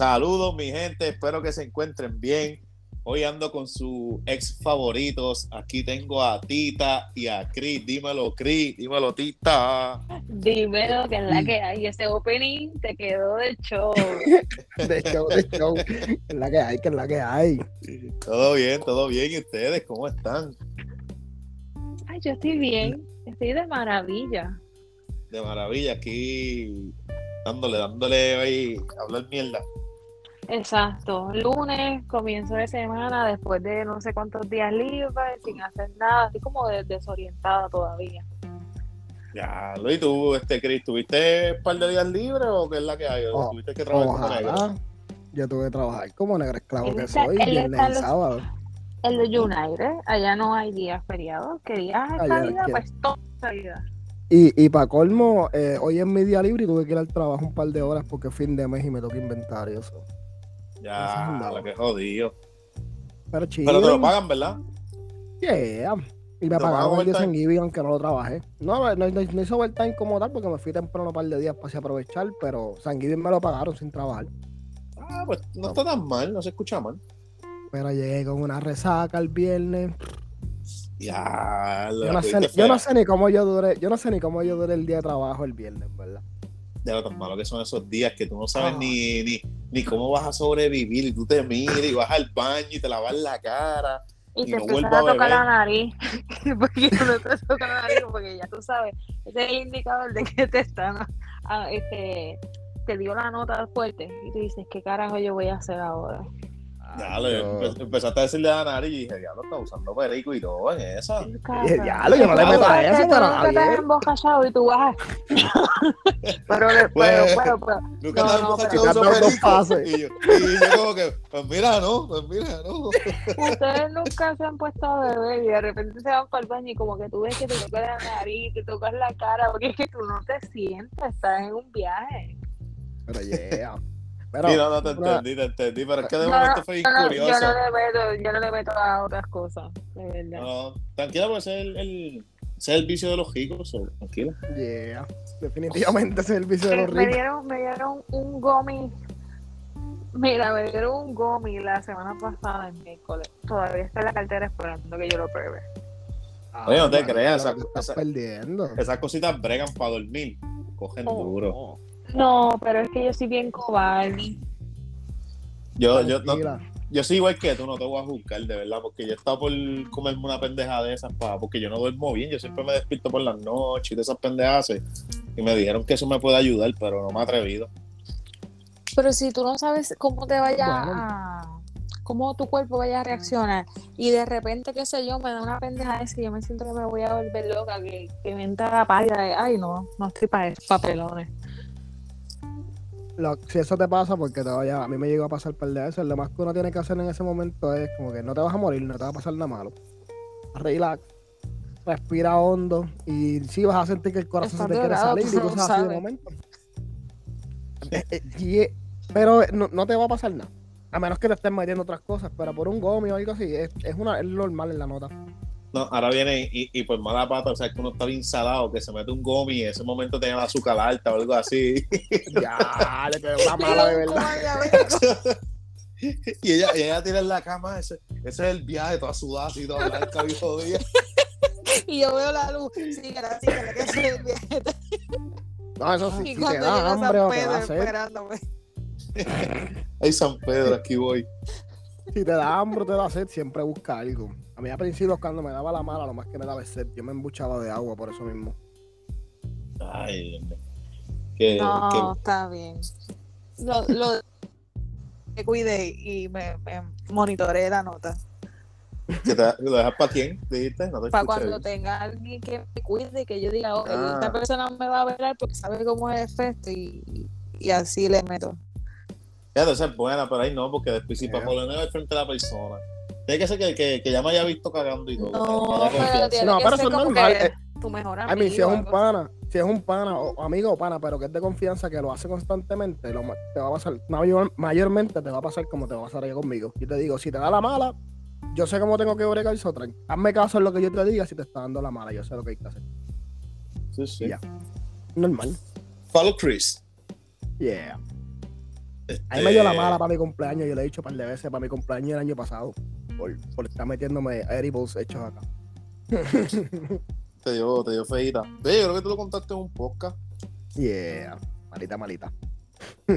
Saludos, mi gente. Espero que se encuentren bien. Hoy ando con sus ex favoritos. Aquí tengo a Tita y a Cris. Dímelo, Cris. Dímelo, Tita. Dímelo, que es la que hay. Ese opening te quedó de show. de show, de show. Que es la que hay, que es la que hay. Todo bien, todo bien. ¿Y ustedes cómo están? Ay, yo estoy bien. Estoy de maravilla. De maravilla. Aquí dándole, dándole ahí hablar mierda. Exacto, lunes, comienzo de semana, después de no sé cuántos días libres, sin hacer nada, así como desorientada todavía. Ya, ¿y tú, este, Chris, tuviste un par de días libres o qué es la que hay? Oh, ¿Tuviste que trabajar como negro? Yo tuve que trabajar como negro esclavo que soy, viernes y sábado. En los United, allá no hay días feriados, que días esta vida, pues toda esta vida. Y, y para colmo, eh, hoy es mi día libre y tuve que ir al trabajo un par de horas porque es fin de mes y me toca inventario. Eso. Ya, la que jodido. Pero chido. Pero te lo pagan, ¿verdad? Yeah. Y me pagaron el día San Giving aunque no lo trabajé. No, no, no, no hizo overtime como tal porque me fui temprano un par de días para aprovechar, pero San me lo pagaron sin trabajar. Ah, pues no, está tan mal, no se escucha mal. Pero llegué con una resaca el viernes. Ya, yo, no sé, yo no sé ni cómo yo duré, yo no sé ni cómo yo duré el día de trabajo el viernes, ¿verdad? De lo tan malo que son esos días que tú no sabes ni, ni, ni, cómo vas a sobrevivir y tú te miras y vas al baño y te lavas la cara. Y, y te no empiezas a, a tocar la nariz, porque no te toca la nariz, porque ya tú sabes, ese es el indicador de que te están, a, este, te dio la nota fuerte y tú dices, ¿qué carajo yo voy a hacer ahora? Ya, lo, empezaste a decirle a Nari y dije, ya lo está usando perico y todo en esa. Ya, lo yo no le meto a eso, pero nunca te has embocachado y tú vas. pero, pero, pero, pero, Nunca te has embocachado perico. Y yo, y yo como que, pues mira, no, pues mira, no. Ustedes nunca se han puesto a beber y de repente se van para el baño y como que tú ves que te tocas la nariz, te tocas la cara, porque es que tú no te sientes, estás en un viaje. Pero yeah. Pero, sí, no, no te entendí, te entendí, pero es que de yo, momento fue yo curioso. yo, no le meto, yo no le meto a otras cosas, de verdad. No, tranquila, porque ese es el, el, ese es el vicio de los ricos, tranquila. Yeah, definitivamente ese es el vicio de los me ricos. Dieron, me dieron un gomi, mira, me dieron un gomi la semana pasada en miércoles. Todavía está en la cartera esperando que yo lo pruebe. Ah, Oye, no te creas, esa, estás esa, perdiendo. esas cositas bregan para dormir, cogen Oh, duro. No, pero es que yo soy bien cobarde. Yo, yo, no, yo soy igual que tú, no te voy a juzgar, de verdad, porque yo he estado por comerme una pendeja de esas, pa, porque yo no duermo bien, yo siempre me despierto por las noches y de esas pendejas, y me dijeron que eso me puede ayudar, pero no me he atrevido. Pero si tú no sabes cómo te vaya Bueno. a. cómo tu cuerpo vaya a reaccionar y de repente, qué sé yo, me da una pendeja esa y yo me siento que me voy a volver loca, que, que me entra la pálida de, ay, no, no estoy para papelones. Lo- si eso te pasa, porque te vaya, a mí me llegó a pasar par de veces, lo más que uno tiene que hacer en ese momento es como que no te vas a morir, no te va a pasar nada malo. Relax, respira hondo y sí vas a sentir que el corazón Está se te quiere salir y cosas así de momento. Eh, eh, eh, pero no, no te va a pasar nada. A menos que te estés metiendo otras cosas, pero por un gomi o algo así, es, es, una, es normal en la nota. No, ahora viene y, y por mala pata, o sea, que uno está bien salado, que se mete un gomi y en ese momento tiene la azúcar alta o algo así. Ya, le quedó una mala de verdad. y ella, y ella tiene en la cama, ese, ese es el viaje, toda sudada, así, toda blanca, bien jodida. y yo veo la luz, sí, gracias, que le que se viene. No, eso sí, Y si te cuando da llega hambre San o te da Pedro esperándome. Ay, San Pedro, aquí voy. si te da hambre o te da sed, siempre busca algo. A mí al principio cuando me daba la mala, lo más que me daba es sed. Yo me embuchaba de agua por eso mismo. Ay. Que, No, está bien. Lo, lo que cuide y me, me monitoree la nota. que, que te, ¿Lo dejas para quién? ¿Dijiste? No te Para cuando bien. tenga alguien que me cuide, que yo diga, oye, Ah. esta persona me va a velar porque sabe cómo es el efecto y, y así le meto. Fíjate, esa es buena, pero ahí no, porque después si Yeah. para poner frente de la persona. Tiene que ser que, que, que ya me haya visto cagando y todo. No, pero confianza. tiene No, que pero ser eso es como normal, que eh. tu mejor A mí, si es un pana, si es un pana, o amigo o pana, pero que es de confianza, que lo hace constantemente, lo te va a pasar, mayor- mayormente te va a pasar como te va a pasar ahí conmigo. Yo te digo, si te da la mala, yo sé cómo tengo que bregar eso, tran- hazme caso en lo que yo te diga si te está dando la mala, yo sé lo que hay que hacer. Sí, sí. Ya. Normal. Follow Chris. Yeah. A mí me dio la Este, mala para mi cumpleaños. Yo le he dicho un par de veces para mi cumpleaños el año pasado. Por, por estar metiéndome edibles hechos acá. Te dio, te dio feita. Ve, yo creo que tú lo contaste en un podcast. yeah. Malita, malita.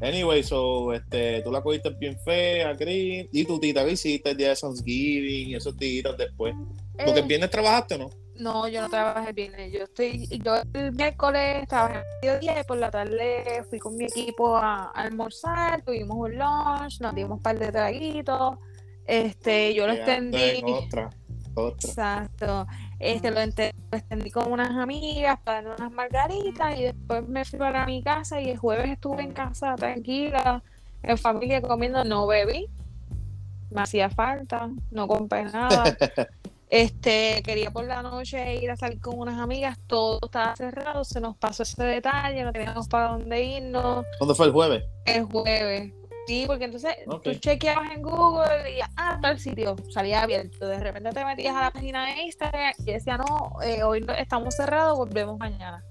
Anyway, so, este, tú la cogiste bien fea, Chris. Y tu tita, ¿qué hiciste el día de Thanksgiving y esos días después? Porque el Eh, viernes trabajaste, o ¿no? No, yo no trabajé el viernes. Yo estoy, yo el miércoles trabajé mediodía y por la tarde fui con mi equipo a, a almorzar, tuvimos un lunch, nos dimos un par de traguitos. Este, yo lo Quedaste extendí. en Otra, otra. Exacto. Este lo, lo extendí con unas amigas para darle unas margaritas y después me fui para mi casa y el jueves estuve en casa tranquila, en familia comiendo, no bebí, me hacía falta, no compré nada. Este, quería por la noche ir a salir con unas amigas, todo estaba cerrado, se nos pasó ese detalle, no teníamos para dónde irnos ¿Cuándo fue el jueves? el jueves. Sí, porque entonces Ok. tú chequeabas en Google y ah, tal sitio salía abierto. De repente te metías a la página de Instagram y decía, no, eh, hoy estamos cerrados, volvemos mañana.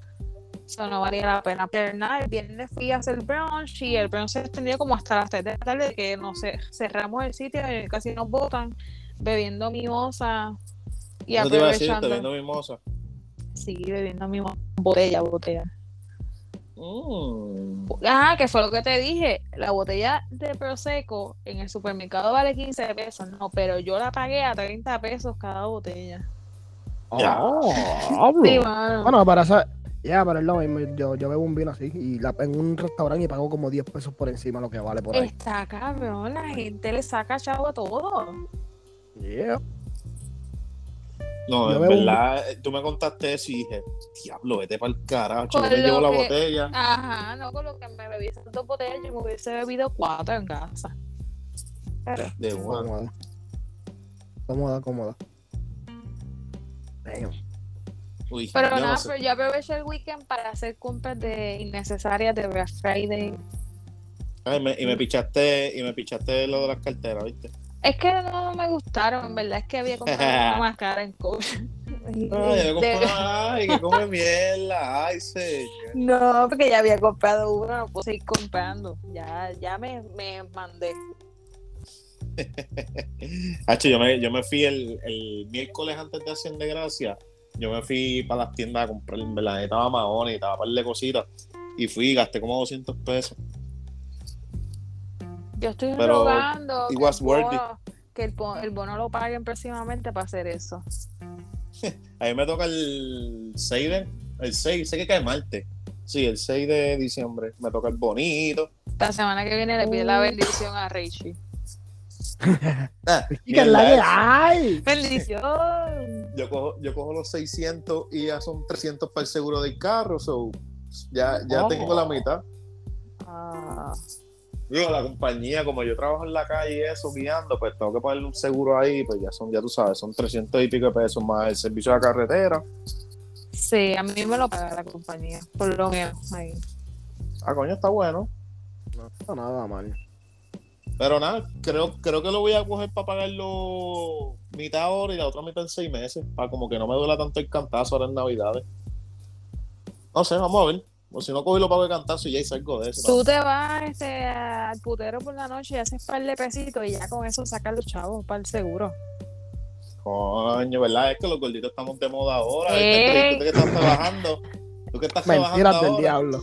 Eso no valía la pena. Pero nada, el viernes fui a hacer brunch y el brunch se extendió como hasta las 3 de la tarde, que no sé, cerramos el sitio y casi nos botan, bebiendo mimosa y aprovechando. viendo mimosa. Sí, bebiendo mimosa, botella, botella. Mm. Ah, que fue lo que te dije. La botella de Prosecco en el supermercado vale 15 pesos. No, pero yo la pagué a 30 pesos cada botella. Ya. Ah, Sí. Bueno, para esa. Ya, pero es lo mismo. Yo, yo bebo un vino así y la, en un restaurante y pago como 10 pesos por encima lo que vale por ahí. Está cabrón, la gente le saca chavo a todo. Yeah. No, Yo en bebo un- verdad, eh, tú me contaste eso y dije, diablo, vete para el carajo. Yo me llevo la botella. Ajá, no con lo que me bebí esas dos botellas, yo me hubiese bebido cuatro en casa. Pero, De una. Cómoda. Cómoda, cómoda. Damn. Uy, pero no nada, sé. pero yo aproveché el weekend para hacer compras de innecesarias de Black Friday. Ay, me- y me pichaste, y me pichaste lo de las carteras, ¿viste? Es que no me gustaron, en verdad es que había comprado una más cara en Coach. Ay, De- ay, que come mierda. Ay, señor. No, porque ya había comprado una, no puedo seguir comprando. Ya, ya me, me mandé. Hacho, yo me, yo me fui el, el miércoles antes de Acción de Gracia. Yo me fui para las tiendas a comprar, en verdad, estaba Mahoney, estaba par de cositas. Y fui y gasté como 200 pesos. Yo estoy Pero rogando it que, el bono, que el, bo- el bono lo paguen próximamente para hacer eso. A mí me toca el 6 de, el 6, sé que cae martes. Sí, el 6 de diciembre. Me toca el bonito. La semana que viene le pide la Oh. bendición a Richie. Ah, ¿Y qué es la que hay? ¡Bendición! yo cojo, yo cojo los 600 y ya son 300 para el seguro del carro. So, ya ya Oh. tengo la mitad. Ah, Digo, la compañía, como yo trabajo en la calle y eso, guiando, pues tengo que pagarle un seguro ahí, pues ya son, ya tú sabes, son 300 y pico de pesos más el servicio de la carretera. sí, a mí me lo paga la compañía, por lo menos. Ahí. Ah, coño, está bueno. No está nada mal. Pero nada, creo, creo que lo voy a coger para pagarlo mitad ahora y la otra mitad en seis meses, para como que no me duela tanto el cantazo ahora en Navidades. No sé, vamos a ver. O si no cojo y lo pago de cantazo y ya y salgo de eso. Tú te vas este, al putero por la noche y haces par de pesitos y ya con eso sacas los chavos para el seguro. Coño, ¿verdad? Es que los gorditos estamos de moda ahora. Tú que estás trabajando. Tú que estás trabajando Mentiras del ahora. diablo.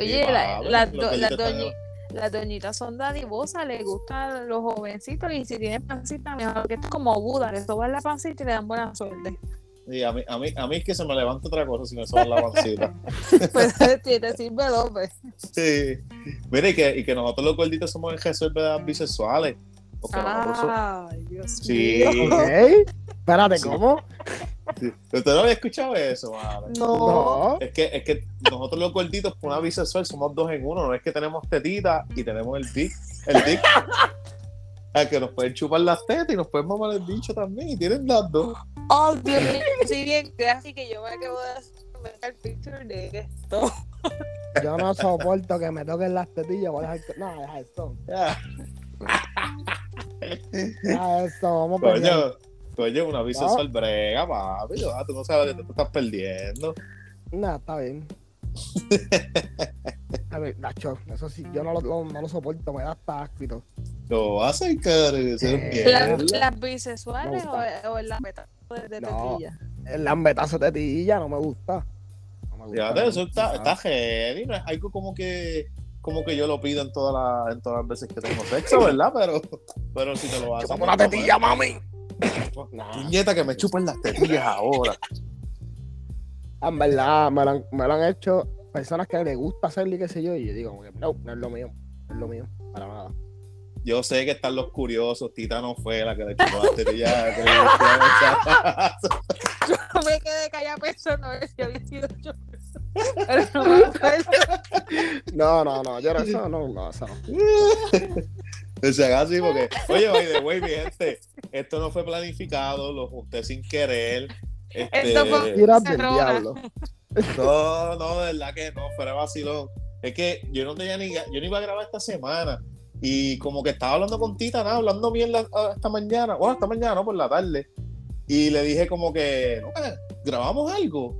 Oye, la- las los gorditos están- doñi- las doñitas son dadivosas, les gustan los jovencitos y si tienen pancita, mejor que esto es como Buda, le soban la pancita y le dan buena suerte. Sí, a mí, a, mí, a mí es que se me levanta otra cosa si me soba la pancita. Pues te sirve López. Sí. Mira, y que, y que nosotros los gorditos somos en reservas bisexuales. Porque nosotros somos- Ay, Dios Sí. mío. Espérate, Sí. ¿cómo? sí. ¿Usted no había escuchado eso, madre? No. No. Es que, es que nosotros los gorditos, por una bisexual, somos dos en uno. No es que tenemos tetita y tenemos el dick. El dick. A que nos pueden chupar las tetas y nos pueden mamar el bicho también. Y tienen las dos. Oh, Dios mío, sí, bien, así que yo me acabo de hacer mental picture de esto. Yo no soporto que me toquen las tetillas. Voy a dejar No, deja esto. Ya. Deja esto. Vamos a pelear. Coño, una bisexual brega, papi. Ah, Tú no sabes lo que te estás perdiendo. Nah, está bien. A ver, Nacho, eso sí, yo no lo, no, no lo soporto, me da hasta. Lo hacen, cara. Eh, ¿Las, bisexuales o, o el lambetazo de, de No. tetilla? El lambetazo de tetilla no me gusta. No me gusta, Fíjate, eso está, está heavy, algo como que como que yo lo pido en todas las en todas las veces que tengo sexo, ¿verdad? Pero, pero si te lo hacen. Chúpame una tetilla, mami. Puñeta, que me chupen las tetillas ahora. En verdad, me lo, han, me lo han hecho personas que les gusta hacerlo y qué sé yo, y yo digo, no, no es lo mío, no es lo mío, para nada. Yo sé que están los curiosos, Tita no fue la que le chupó le gustó esa- Yo me quedé callada pensando si había sido yo. Pero no. No, no, no, yo no, eso no, no, eso no. O sea, así porque, oye, the way, mi gente, esto no fue planificado, lo junté sin querer. Este, Esto fue- Tiras del Cerrona. diablo. No, no, de verdad que no, fuera vacilón. Es que yo no tenía ni, yo no iba a grabar esta semana y como que estaba hablando con Tita, nada, hablando mierda ah, esta mañana, bueno, esta mañana, no, por la tarde. Y le dije como que, no, eh, grabamos algo.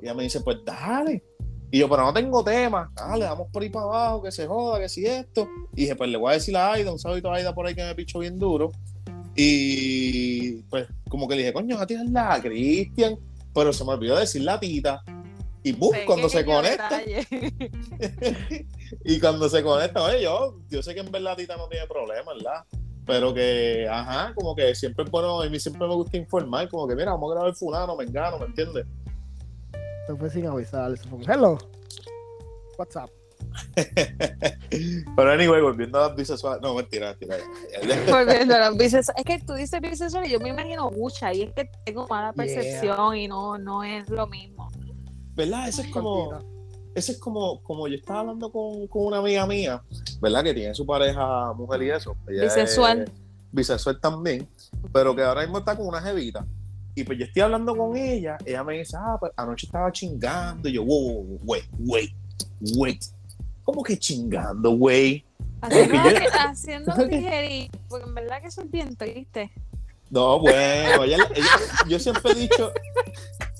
Y ella me dice, pues dale. Y yo, pero no tengo tema. Dale, vamos por ahí para abajo, que se joda, que si esto. Y dije, pues le voy a decir a Aida, un saludito a Aida por ahí que me pichó bien duro. Y pues como que le dije, coño, a tirarla a Cristian. Pero se me olvidó decir la tita. Y ¡bum! cuando se conecta, y cuando se conecta, oye, yo, yo sé que en verdad Tita no tiene problema, ¿verdad? Pero que, ajá, como que siempre es bueno, a mí siempre me gusta informar, como que mira, vamos a grabar fulano, me engano, ¿me entiendes? Se fue sin avisar, se fue hello. What's up? Pero anyway, volviendo a las bisexuales, no, mentira, mentira. Volviendo a las bisexuales. Es que tú dices bisexual y yo me imagino mucha y es que tengo mala Yeah. percepción y no, no es lo mismo. ¿Verdad? Eso es como, eso es como, como yo estaba hablando con, con una amiga mía, ¿verdad? Que tiene su pareja mujer y eso. Ella es Bisexual. bisexual también, pero que ahora mismo está con una jevita. Y pues yo estoy hablando con ella, ella me dice, ah, pues anoche estaba chingando. Y yo, wow, wait, wait, wait. ¿Cómo que chingando, güey? Haciendo, yo- haciendo un tijerito, porque en verdad que eso es bien triste. No, bueno, ella- ella- yo siempre he dicho,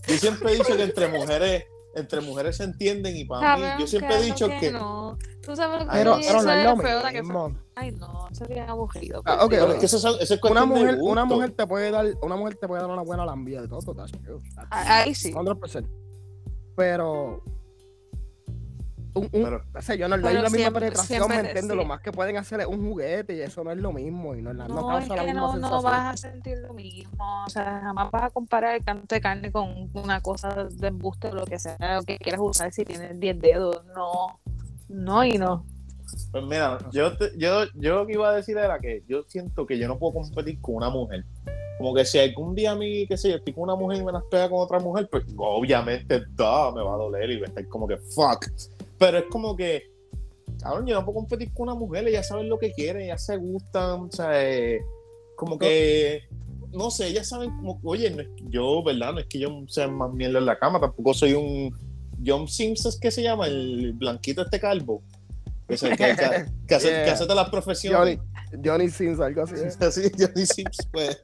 yo siempre he dicho que entre mujeres, entre mujeres se entienden y para mí, yo siempre he dicho que, no. Tú sabes lo que Pero, es pero no es lo feo, la que mismo. fue- Ay, no, eso es bien aburrido. Ah, ok, pero ok. es que eso, eso es Una mujer, una mujer te puede dar, una mujer te puede dar una buena lambida de todo, Ah, Ahí sí. 100%. Pero un, un- Pero- o sea, yo no, no Pero hay la misma siempre- penetración, siempre ¿me entiendes? sí. Lo más que pueden hacer es un juguete y eso no es lo mismo y no, es la- no No, es causa la que misma no, no sensación. vas a sentir lo mismo. O sea, jamás vas a comparar el canto de carne con una cosa de embuste o lo que sea, lo que quieras usar si tienes 10 dedos. No, no y no. Pues mira, yo, te- yo, yo lo que iba a decir era que yo siento que yo no puedo competir con una mujer. Como que si algún día a mí, qué sé yo, estoy con una mujer y me las pega con otra mujer, pues obviamente da, me va a doler y voy a estar como que fuck. Pero es como que, cabrón, yo no puedo competir con una mujer, ellas saben lo que quieren, ellas se gustan, o sea, eh, como que, no sé, ellas saben como, oye, no es yo, ¿verdad? No es que yo sea más mierda en la cama, tampoco soy un John Sims, ¿es que se llama? El blanquito este calvo. Que, se- que, que, que hace, Yeah. que hace todas las profesiones. Johnny, Johnny Sins, algo así. ¿eh? Así, Johnny Sims, pues.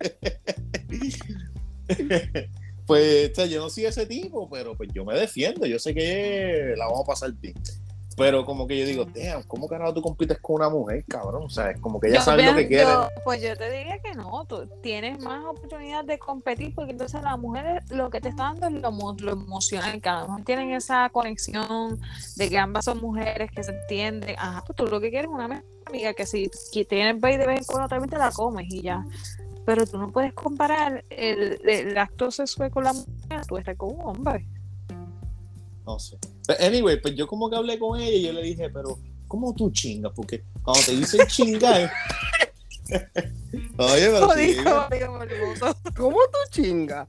pues, o sea, yo no soy ese tipo, pero pues yo me defiendo. Yo sé que la vamos a pasar bien. Pero como que yo digo, damn, ¿cómo carajo tú compites con una mujer, cabrón? O sea, es como que ella sabe lo que quiere. yo- pues yo te diría que no, tú tienes más oportunidad de competir porque entonces las mujeres lo que te está dando es lo, lo emocional, que a lo mejor tienen esa conexión de que ambas son mujeres que se entienden. Ajá, pues tú lo que quieres es una mejor amiga que si que tienes baby de vez en cuando también te la comes y ya. Pero tú no puedes comparar el, el acto sexual con la mujer, tú estás con un hombre. No sé. Anyway, pues yo como que hablé con ella y yo le dije, pero ¿cómo tú chingas? Porque cuando te dicen chingar. Oye, pero sí. ¿Cómo tú chingas?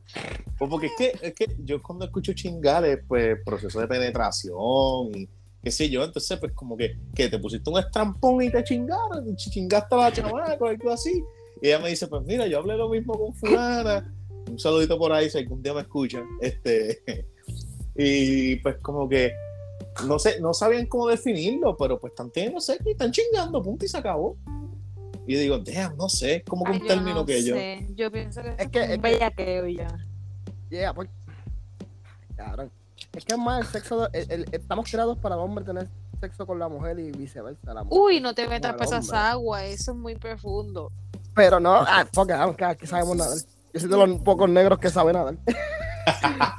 Pues porque es que, es que yo cuando escucho chingar es pues proceso de penetración y qué sé yo, entonces pues como que, que te pusiste un estrampón y te chingaron, chingaste a la chamaca o algo así. Y ella me dice, pues mira, yo hablé lo mismo con fulana, un saludito por ahí si algún día me escuchan, este, y pues como que no sé, no sabían cómo definirlo, pero pues están teniendo sexo y están chingando, punto y se acabó. Y digo, damn, no sé, es como que un término no que yo. sé, Yo pienso que Es es que- es un bellaqueo ya. Yeah, pues. Cabrón. Es que es más el sexo. de- el- el- estamos creados para el hombre tener sexo con la mujer y viceversa. La mujer Uy, no te metas para esas aguas, eso es muy profundo. Pero no, ah, it, aunque aquí sabemos nadar. Yo soy de los pocos negros que saben nadar.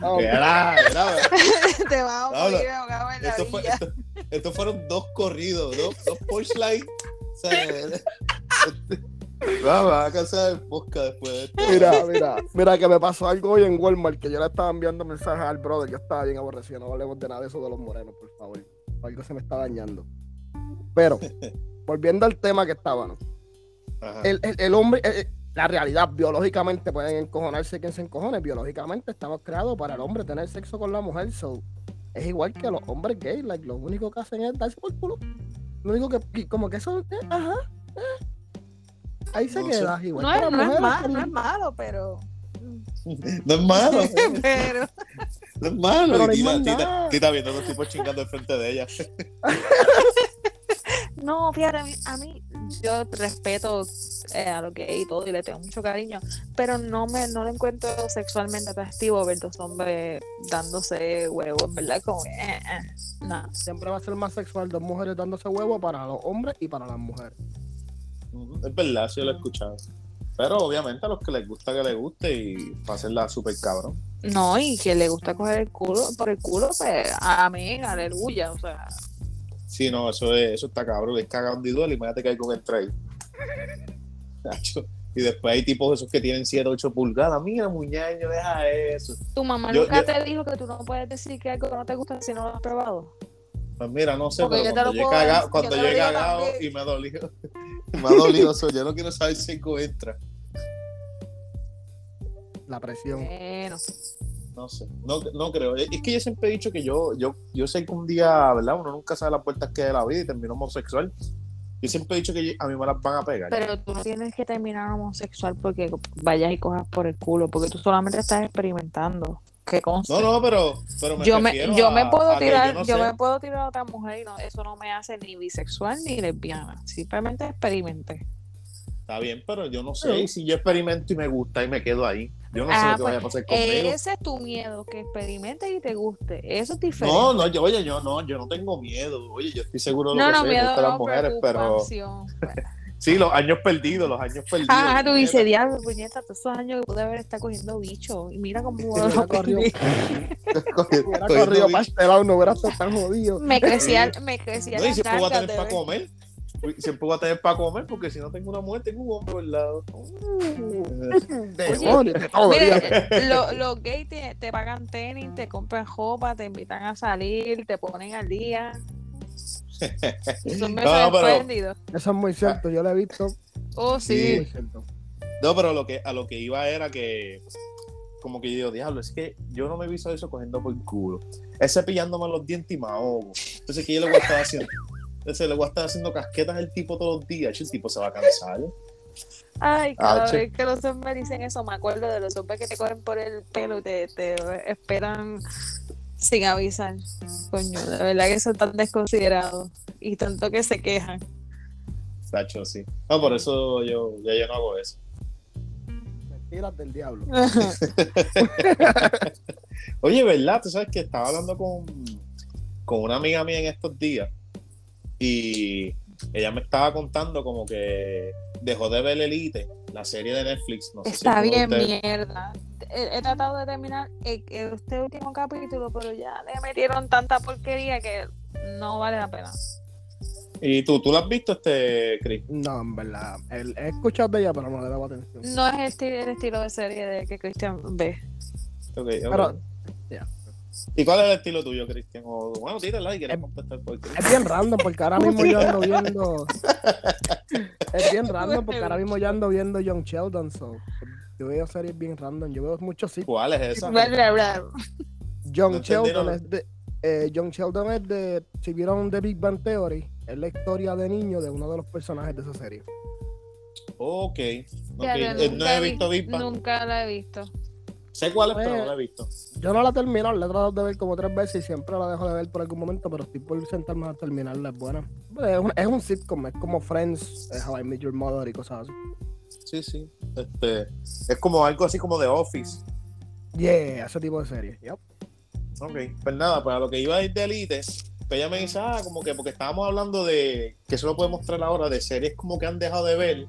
No, mira, te vas a No, no. morir ahogado en la Esto fue- orilla. esto- estos fueron dos corridos, dos, dos punchlines. O sea, Vamos a casar el podcast después de esto. Mira, mira, mira que me pasó algo hoy en Walmart que yo le estaba enviando mensajes al brother. Yo estaba bien aborrecido. No hablemos de nada de eso de los morenos, por favor. Algo se me está dañando. Pero, volviendo al tema que estábamos. Ajá. El, el- el hombre, eh, eh, la realidad, biológicamente pueden encojonarse quien se encojone. Biológicamente estamos creados para el hombre tener sexo con la mujer. So, es igual que los hombres gays. Like, lo único que hacen es darse por culo. Lo único que, como que eso, eh, ajá. eh. Ahí se No queda. sé. Igual No que es, no es malo, pero- no es malo, pero. No es malo, pero. no es malo. Pero Y tita, tita, tita viendo a los tipos chingando al frente de ella. No, fíjate, a mí, a mí yo respeto eh, a lo que y todo y le tengo mucho cariño, pero no me no lo encuentro sexualmente atractivo ver dos hombres dándose huevos, ¿verdad? Como eh, eh, no. Siempre va a ser más sexual dos mujeres dándose huevo para los hombres y para las mujeres. Es verdad, sí lo he escuchado. Pero obviamente a los que les gusta que les guste y para hacerla súper cabrón. No, y que le gusta coger el culo por el culo, pues amén, aleluya, o sea, Sí, no, eso, es, eso está cabrón. Es cagando y duele. Imagínate que hay con el trail. Y después hay tipos esos que tienen 7, 8 pulgadas. Mira, muñeño, deja eso. tu mamá Yo- nunca yo- te dijo que tú no puedes decir que algo no te gusta si no lo has probado. Pues mira, no sé, Porque pero yo cuando yo he cagado, cuando yo he y me ha dolido, me ha dolido eso, yo no quiero saber si algo entra. La presión. Bueno, No sé, no, no creo. Es que yo siempre he dicho que yo, yo, yo sé que un día, ¿verdad? Uno nunca sabe las puertas que de la vida y termino homosexual. Yo siempre he dicho que a mí me las van a pegar. pero tú no tienes que terminar homosexual porque vayas y cojas por el culo, porque tú solamente estás experimentando. Que conste. No, no, pero, pero me yo me, yo a- me puedo tirar, yo no yo sé. me puedo tirar a otra mujer y no, eso no me hace ni bisexual ni lesbiana. Simplemente experimenté. Está bien, pero yo no sé. Y si yo experimento y me gusta y me quedo ahí, yo no sé Ah, lo que vaya a pues, pasar conmigo. Ese es tu miedo, que experimentes y te guste. Eso es diferente. No, no, yo, oye, yo no, yo no tengo miedo. Oye, yo estoy seguro de lo no, que no, sé, me miedo gustan las mujeres, pero sí, los años perdidos, los años perdidos. Ah, tú dices, diablo, puñeta, todos esos años que pude haber estado cogiendo bicho. Y mira cómo hubiera corrido, corrido pastelado, no hubiera estado tan jodido. Me crecía, me crecía No, y voy a tener para comer. Siempre voy a tener para comer porque si no tengo una mujer, tengo un hombre al lado. Día. eh, lo- los gays te, te pagan tenis, te compran ropa, te invitan a salir, te ponen al día. Son No, besos pero- espléndidos. Eso es muy cierto, yo lo he visto. Oh, Sí. sí. Muy cierto. No, pero lo que, a lo que iba era que, como que yo digo, diablo, es que yo no me visualizo cogiendo por el culo. Es cepillándome los dientes y me ahogo. Entonces, que yo le voy a estar haciendo? Entonces, le voy a estar haciendo casquetas al tipo todos los días. El tipo se va a cansar. Ay, cada Ah, vez que los hombres dicen eso, me acuerdo de los hombres que te cogen por el pelo y te, te esperan sin avisar. Coño, de verdad que son tan desconsiderados y tanto que se quejan. Tacho, sí. No, por eso yo, ya yo no hago eso. Mentiras del diablo. Oye, ¿verdad? Tú sabes que estaba hablando con, con una amiga mía en estos días y ella me estaba contando como que dejó de ver Elite, la serie de Netflix. No sé si Está alguno de bien mierda. He, he tratado de terminar el- el- este último capítulo, pero ya le metieron tanta porquería que no vale la pena. ¿Y tú, tú la has visto, este, Chris? No, en verdad. El- he escuchado de ella, pero no le daba atención. No es el, esti- el estilo de serie de que Cristian ve. Ok, ok. Pero, ya. ¿Y cuál es el estilo tuyo, Cristian? O, bueno, tírala y quieres contestar por qué. Es bien random porque ahora mismo yo ando viendo. Es bien random porque ahora mismo yo ando viendo John Sheldon. So. Yo veo series bien random. Yo veo muchos sitios. ¿Cuál es esa? John No Sheldon es de. eh, John Sheldon es de. Si vieron The Big Bang Theory, es la historia de niño de uno de los personajes de esa serie. Ok. okay. Eh, no he visto Big Bang. Nunca la he visto. Sé cuál es, pero Pues- no la he visto. Yo no la he terminado, la he tratado de ver como tres veces y siempre la dejo de ver por algún momento, pero estoy por sentarme a terminarla, es buena. Es un, es un sitcom, es como Friends, eh, How I Met Your Mother y cosas así. Sí, sí. Este, es como algo así como de Office. Yeah, ese tipo de serie. Yep. Ok, pues nada, pues a lo que iba a ir de Elite, Pues ella me dice, ah, como que porque estábamos hablando de, que eso lo puede mostrar ahora, de series como que han dejado de ver,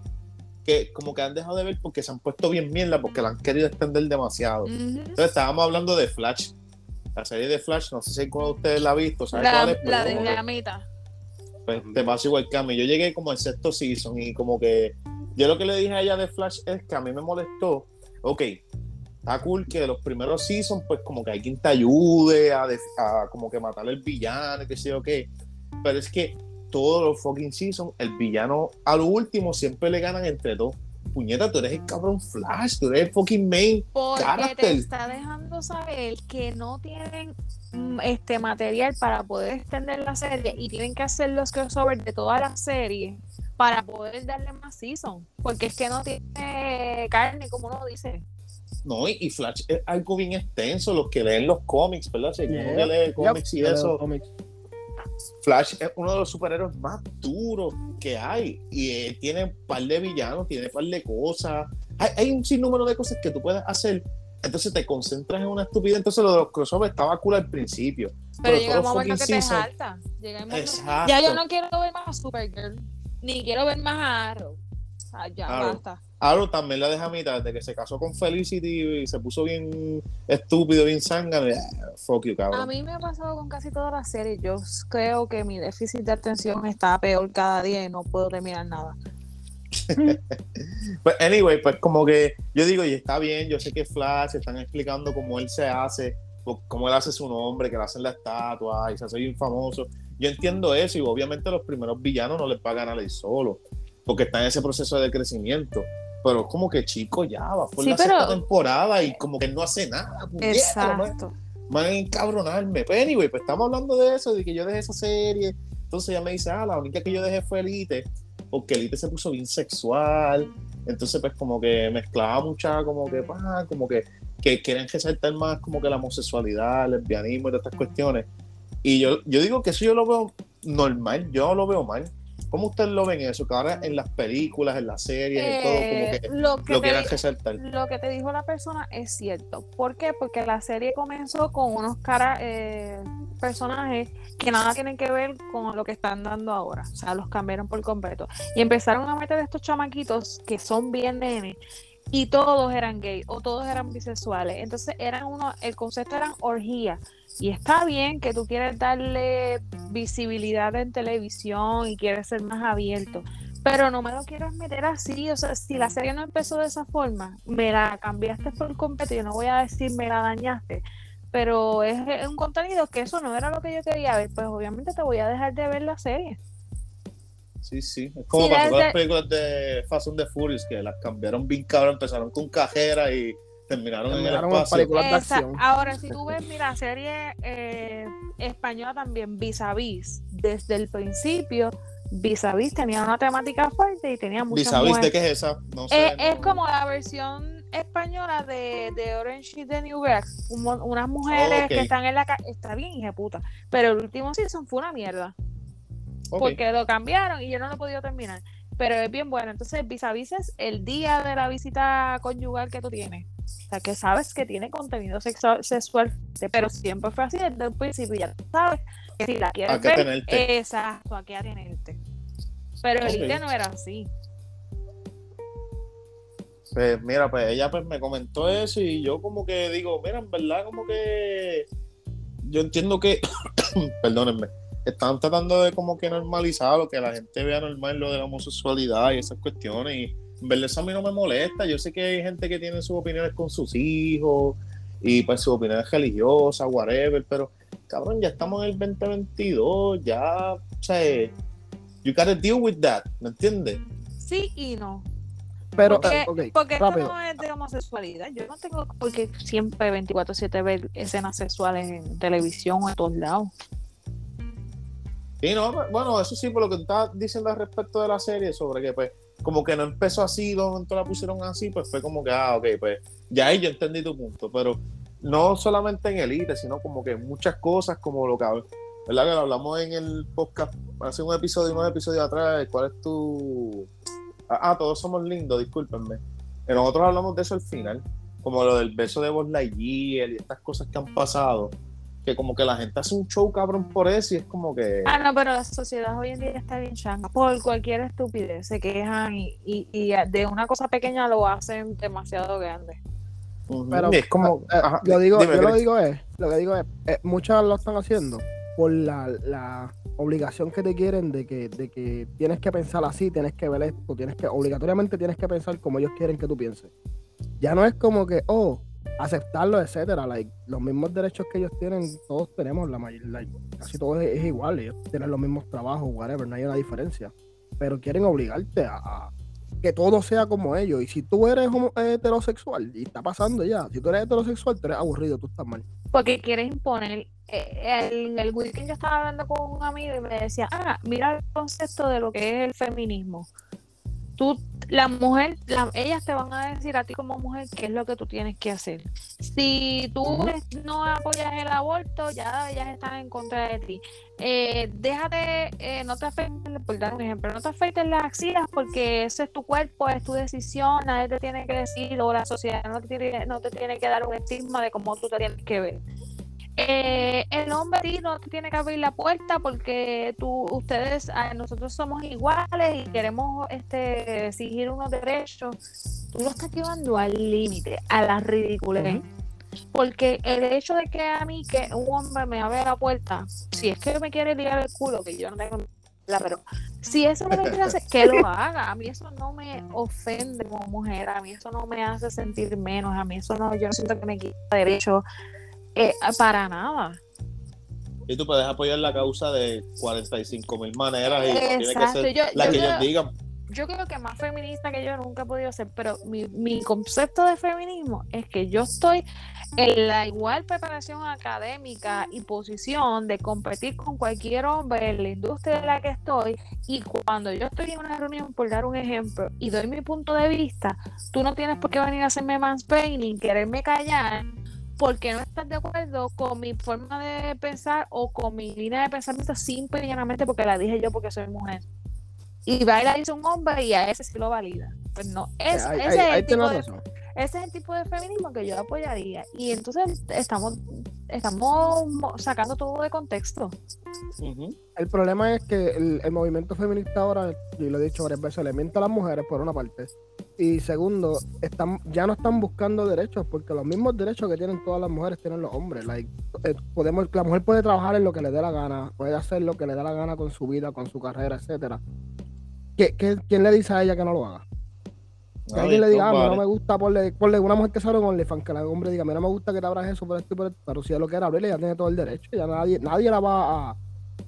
que como que han dejado de ver porque se han puesto bien mierda, porque la han querido extender demasiado. Ujú. Entonces estábamos hablando de Flash. La serie de Flash, no sé si alguno de ustedes la ha visto, ¿sabes La, cuál es? Pero la de que- la mitad. pues, te pasa igual que a mí. Yo llegué como al sexto season y como que yo lo que le dije a ella de Flash es que a mí me molestó. Ok, está cool que los primeros seasons, pues como que hay quien te ayude a, a como que matar al villano, que sé yo qué. Pero es que todos los fucking seasons, el villano a lo último siempre le ganan entre dos. Puñeta, tú eres el cabrón Flash, tú eres el fucking main. Porque te Carácter. está dejando saber que no tienen mm, este material para poder extender la serie y tienen que hacer los crossovers de toda la serie para poder darle más season. Porque es que no tiene carne, como uno dice. No, y, y Flash es algo bien extenso, los que leen los cómics, ¿verdad? Si uno que lee Yep, cómics y eso. cómics. Flash es uno de los superhéroes más duros que hay y eh, tiene un par de villanos, tiene un par de cosas. Hay, hay un sinnúmero de cosas que tú puedes hacer. Entonces te concentras en una estupidez. Entonces lo de los crossovers estaba cool al principio. Pero Pero llega momento que te salta. Ya yo no quiero ver más a Supergirl, ni quiero ver más a Arrow. O sea, ya Arrow. basta. Arrow también la deja a mitad de que se casó con Felicity y se puso bien estúpido, bien zángano. Fuck you, A cabrón. mí me ha pasado con casi todas las series. Yo creo que mi déficit de atención está peor cada día y no puedo terminar nada. Pues, anyway, pues como que yo digo, y está bien, yo sé que Flash están explicando cómo él se hace, cómo él hace su nombre, que le hacen la estatua y se hace bien famoso. Yo entiendo eso y obviamente los primeros villanos no les va a ganar él solo, porque está en ese proceso de crecimiento. Pero como que chico, ya va por Sí, la pero- sexta temporada y como que no hace nada. Exacto. van a encabronarme. Pero anyway, pues estamos hablando de eso, de que yo dejé esa serie. Entonces ella me dice, ah, la única que yo dejé fue Elite, porque Elite se puso bien sexual. Entonces, pues como que mezclaba mucha, como que, pa, como que, que quieren resaltar más como que la homosexualidad, el lesbianismo y todas estas cuestiones. Y yo, yo digo que eso yo lo veo normal, yo no lo veo mal. ¿Cómo ustedes lo ven eso? Que ahora en las películas, en las series, en todo, como Eh, que lo, que lo quieran resaltar. lo que te dijo la persona es cierto. ¿Por qué? Porque la serie comenzó con unos cara, eh, personajes que nada tienen que ver con lo que están dando ahora. O sea, los cambiaron por completo. Y empezaron a meter estos chamaquitos que son bien nenes y todos eran gay o todos eran bisexuales. Entonces eran uno, el concepto eran orgía. Y está bien que tú quieres darle visibilidad en televisión y quieres ser más abierto. Pero no me lo quieras meter así. O sea, si la serie no empezó de esa forma, me la cambiaste por completo. Yo no voy a decir me la dañaste. Pero es un contenido que eso no era lo que yo quería ver. Pues obviamente te voy a dejar de ver la serie. Sí, sí. Es como Sí, pasó con las películas de Fast and the Furious, que las cambiaron bien cabrón, empezaron con cajera y terminaron, Terminaron en el espacio. películas de Esa- acción. ahora, si tú ves, mira, serie eh, española también, Vis a Vis, desde el principio, Vis a Vis tenía una temática fuerte y tenía muchas ¿Vis-a-vis de mujeres. qué es esa? No sé. Eh, es no- como la versión española de, de Orange is the New Black. Un unas mujeres que están en la calle. Está bien, hija de puta. Pero el último season fue una mierda. Porque lo cambiaron y yo no lo he podido terminar. Pero es bien bueno. Entonces, vis a vis es el día de la visita conyugal que tú tienes. O sea, que sabes que tiene contenido sexual, sexual pero siempre fue así desde el principio. Ya tú sabes que si la quieres ver, tenerte. exacto, a qué atenerte. Pero el. Elite no era así. Pues mira, pues ella pues me comentó eso y yo como que digo, mira, en verdad como que yo entiendo que, perdónenme, están tratando de como que normalizar o que la gente vea normal lo de la homosexualidad y esas cuestiones y en verdad eso a mí no me molesta, yo sé que hay gente que tiene sus opiniones con sus hijos y pues sus opiniones religiosas, whatever, pero cabrón, ya estamos en el 2022, ya, o sea, you gotta deal with that, ¿me entiendes? Sí y no. Pero, Porque, eh, ok, porque esto no es de homosexualidad. Yo no tengo porque siempre 24-7 ver escenas sexuales en televisión o en todos lados. Sí, no, bueno, eso sí, por lo que tú estabas diciendo al respecto de la serie, sobre que pues, como que no empezó así, momento la pusieron así, pues fue como que, ah, ok, pues, ya ahí yo entendí tu punto, pero no solamente en Elite, sino como que muchas cosas, como lo que, ¿verdad? Que lo hablamos en el podcast, hace un episodio, unos episodios atrás, ¿cuál es tu...? Ah, ah, todos somos lindos, discúlpenme. Nosotros hablamos de eso al final, como lo del beso de Buzz y estas cosas que han pasado. Que como que la gente hace un show cabrón por eso y es como que... Ah, no, pero la sociedad hoy en día está bien changa. Por cualquier estupidez se quejan y, y, y de una cosa pequeña lo hacen demasiado grande. Pero es como... Eh, lo digo, yo lo digo es, lo que digo es, eh, muchas lo están haciendo por la, la obligación que te quieren de que, de que tienes que pensar así, tienes que ver esto, tienes que, obligatoriamente tienes que pensar como ellos quieren que tú pienses. Ya no es como que, oh, aceptarlo, etcétera. Like, los mismos derechos que ellos tienen, todos tenemos, la mayoría, casi todo es, igual, ellos tienen los mismos trabajos, whatever, no hay una diferencia. Pero quieren obligarte a, que todo sea como ellos. Y si tú eres heterosexual, y está pasando ya, si tú eres heterosexual, tú eres aburrido, tú estás mal. Porque quieres imponer. Eh, el, el weekend yo estaba hablando con un amigo y me decía, ah, mira el concepto de lo que es el feminismo tú, la mujer, ellas te van a decir a ti como mujer qué es lo que tú tienes que hacer. Si tú no apoyas el aborto, ya ellas están en contra de ti. Eh, déjate, eh, no te afeites, por dar un ejemplo, no te afeites las axilas porque ese es tu cuerpo, es tu decisión, nadie te tiene que decir o la sociedad no te tiene, no te tiene que dar un estigma de cómo tú te tienes que ver. Eh, el hombre no tiene que abrir la puerta porque tú, ustedes, ah, nosotros somos iguales y queremos este, exigir unos derechos. Tú lo estás llevando al límite, a la ridiculez. Porque el hecho de que a mí, que un hombre me abra la puerta, si es que me quiere ligar el culo, que yo no tengo la, pero si eso no me quiere hacer, que lo haga. A mí eso no me ofende como mujer, a mí eso no me hace sentir menos, a mí eso no, yo no siento que me quita derecho eh, para nada. Y tú puedes apoyar la causa de 45 mil maneras y tiene que ser la que ellos digan. Yo creo que más feminista que yo nunca he podido ser, pero mi, mi concepto de feminismo es que yo estoy en la igual preparación académica y posición de competir con cualquier hombre en la industria en la que estoy y cuando yo estoy en una reunión, por dar un ejemplo, y doy mi punto de vista, tú no tienes por qué venir a hacerme mansplaining, quererme callar porque no estás de acuerdo con mi forma de pensar o con mi línea de pensamiento simple y llanamente porque la dije yo porque soy mujer. Y va y la dice un hombre y a ese sí lo valida. Pues no, es, ese, es el tipo de, ese es el tipo de feminismo que yo apoyaría. Y entonces estamos estamos sacando todo de contexto. El problema es que el, movimiento feminista ahora, y lo he dicho varias veces, le miente a las mujeres por una parte. Y segundo, están, ya no están buscando derechos, porque los mismos derechos que tienen todas las mujeres tienen los hombres. Eh, podemos, la mujer puede trabajar en lo que le dé la gana, puede hacer lo que le dé la gana con su vida, con su carrera, etcétera. ¿Qué, quién le dice a ella que no lo haga? Que alguien le diga, ah, no me gusta porle, porle una mujer que sale con OnlyFans, que el hombre diga, a mí no me gusta que te abras eso por esto y por esto, pero si es lo que era abrirle, ya tiene todo el derecho, ya nadie, nadie la va a,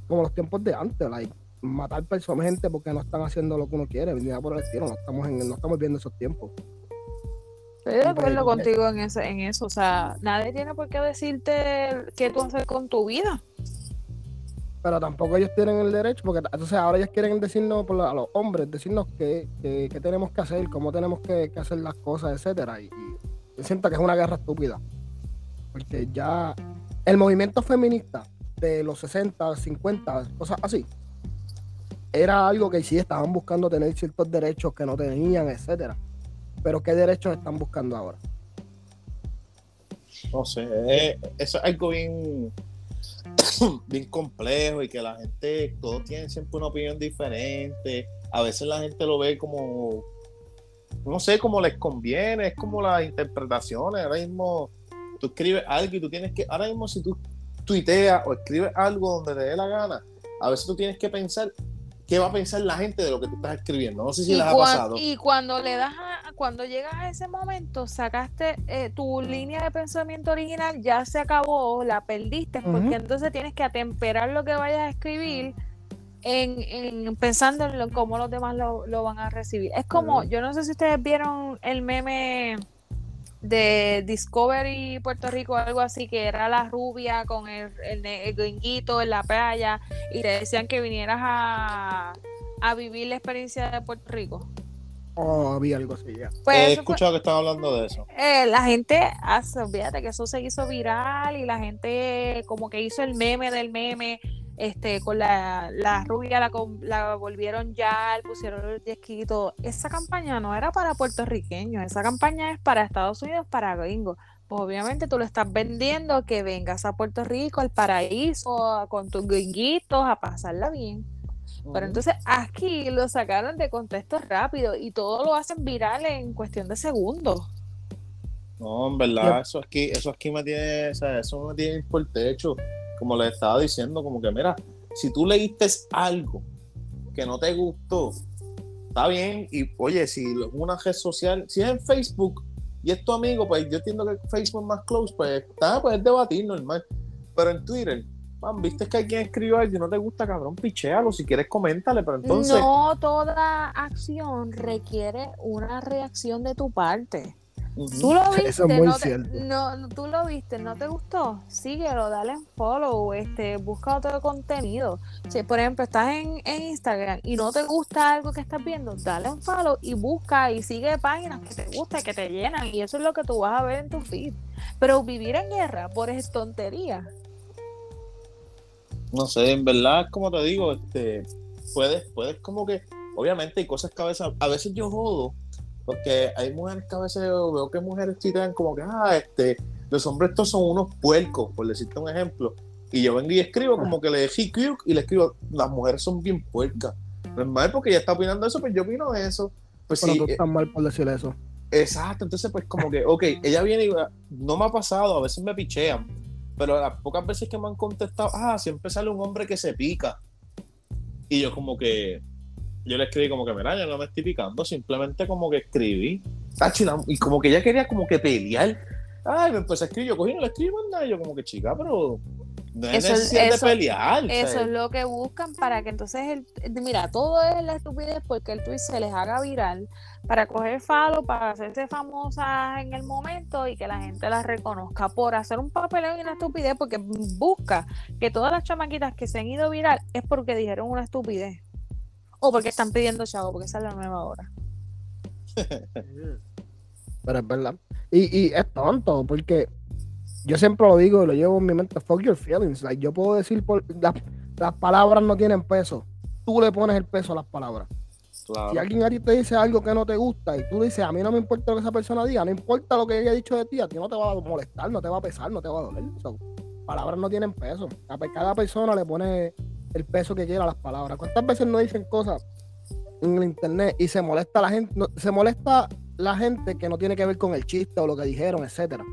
como los tiempos de antes, like, matar personas, gente porque no están haciendo lo que uno quiere, ni nada por el estilo, no estamos, en, no estamos viendo esos tiempos. Estoy de acuerdo contigo en, ese, en eso, o sea, nadie tiene por qué decirte qué tú haces con tu vida pero tampoco ellos tienen el derecho, porque entonces ahora ellos quieren decirnos a los hombres, decirnos qué, tenemos que hacer, cómo tenemos que, hacer las cosas, etcétera. Y, y siento que es una guerra estúpida. Porque ya el movimiento feminista de los 60, 50, cosas así, era algo que sí estaban buscando tener ciertos derechos que no tenían, etcétera. Pero ¿qué derechos están buscando ahora? No sé, eh, eso es algo bien bien complejo y que la gente, todos tienen siempre una opinión diferente. A veces la gente lo ve como, no sé, como les conviene, es como las interpretaciones. Ahora mismo tú escribes algo y tú tienes que, ahora mismo si tú tuiteas o escribes algo donde te dé la gana, a veces tú tienes que pensar qué va a pensar la gente de lo que tú estás escribiendo. No sé si les ha pasado. Y cuando le das cuando llegas a ese momento, sacaste eh, tu línea de pensamiento original, ya se acabó, la perdiste, porque entonces tienes que atemperar lo que vayas a escribir. En, pensando en cómo los demás lo, van a recibir. Es como, yo no sé si ustedes vieron el meme de Discovery Puerto Rico, algo así, que era la rubia con el, el, en la playa y te decían que vinieras a, vivir la experiencia de Puerto Rico. Oh, había algo así ya. Pues He escuchado que están hablando de eso. Eh, la gente hace, fíjate que eso se hizo viral y la gente como que hizo el meme del meme este, con la, la rubia la, la volvieron ya, pusieron el disquito. Esa campaña no era para puertorriqueños, esa campaña es para Estados Unidos, para gringos. obviamente tú lo estás vendiendo que vengas a Puerto Rico, al paraíso, con tus gringuitos, a pasarla bien. Pero entonces aquí lo sacaron de contexto rápido y todo lo hacen viral en cuestión de segundos. No, en verdad, eso aquí, eso aquí me tiene, o sea, eso me tiene por el techo. Como le estaba diciendo, como que mira, si tú leíste algo que no te gustó, está bien. Y oye, si es una red social, si es en Facebook y es tu amigo, pues yo entiendo que Facebook es más close, pues está, puedes debatir normal. Pero en Twitter, man, viste que alguien escribió algo y no te gusta, cabrón, pichéalo. Si quieres, coméntale, pero entonces. No toda acción requiere una reacción de tu parte. Tú lo viste, no, tú lo viste, no te gustó, síguelo, dale en follow, este, busca otro contenido. Si por ejemplo estás en, Instagram y no te gusta algo que estás viendo, dale en follow y busca y sigue páginas que te gustan, que te llenan, y eso es lo que tú vas a ver en tu feed. Pero vivir en guerra por es tontería. No sé, en verdad, como te digo, este, puedes, puedes como que, obviamente hay cosas que a veces, a veces yo jodo porque hay mujeres que a veces veo que mujeres chitan como que, ah, este, los hombres estos son unos puercos, por decirte un ejemplo. Y yo vengo y escribo como que le dejé y le escribo, las mujeres son bien puercas. No es mal porque ella está opinando eso, pues yo opino eso. Pues Pero sí, tú estás mal por decir eso. Exacto, entonces pues como que, ok, ella viene y no me ha pasado, a veces me pichean, pero las pocas veces que me han contestado, ah, siempre sale un hombre que se pica. Y yo como que, yo le escribí como que, mira, yo no me estoy picando, simplemente como que escribí. Y como que ella quería como que pelear. Ay, me empecé a escribir, yo cogí, no le escribí nada, y yo como que, chica, pero no es eso, de pelear. Eso es lo que buscan para que entonces, el, mira, todo es la estupidez porque el tweet se les haga viral para coger falo, para hacerse famosas en el momento y que la gente las reconozca por hacer un papeleo y una estupidez porque busca que todas las chamaquitas que se han ido viral es porque dijeron una estupidez o porque están pidiendo chavo, porque esa es la nueva hora. Pero es verdad. Y, es tonto, porque yo siempre lo digo y lo llevo en mi mente, fuck your feelings. Yo puedo decir, por, las, palabras no tienen peso. Tú le pones el peso a las palabras. Si alguien a ti te dice algo que no te gusta y tú dices, a mí no me importa lo que esa persona diga, no importa lo que haya dicho de ti, a ti no te va a molestar, no te va a pesar, no te va a doler. palabras no tienen peso. cada persona le pone el peso que quiera las palabras. ¿Cuántas veces no dicen cosas en el internet y se molesta la gente, se molesta la gente que no tiene que ver con el chiste o lo que dijeron, etcétera?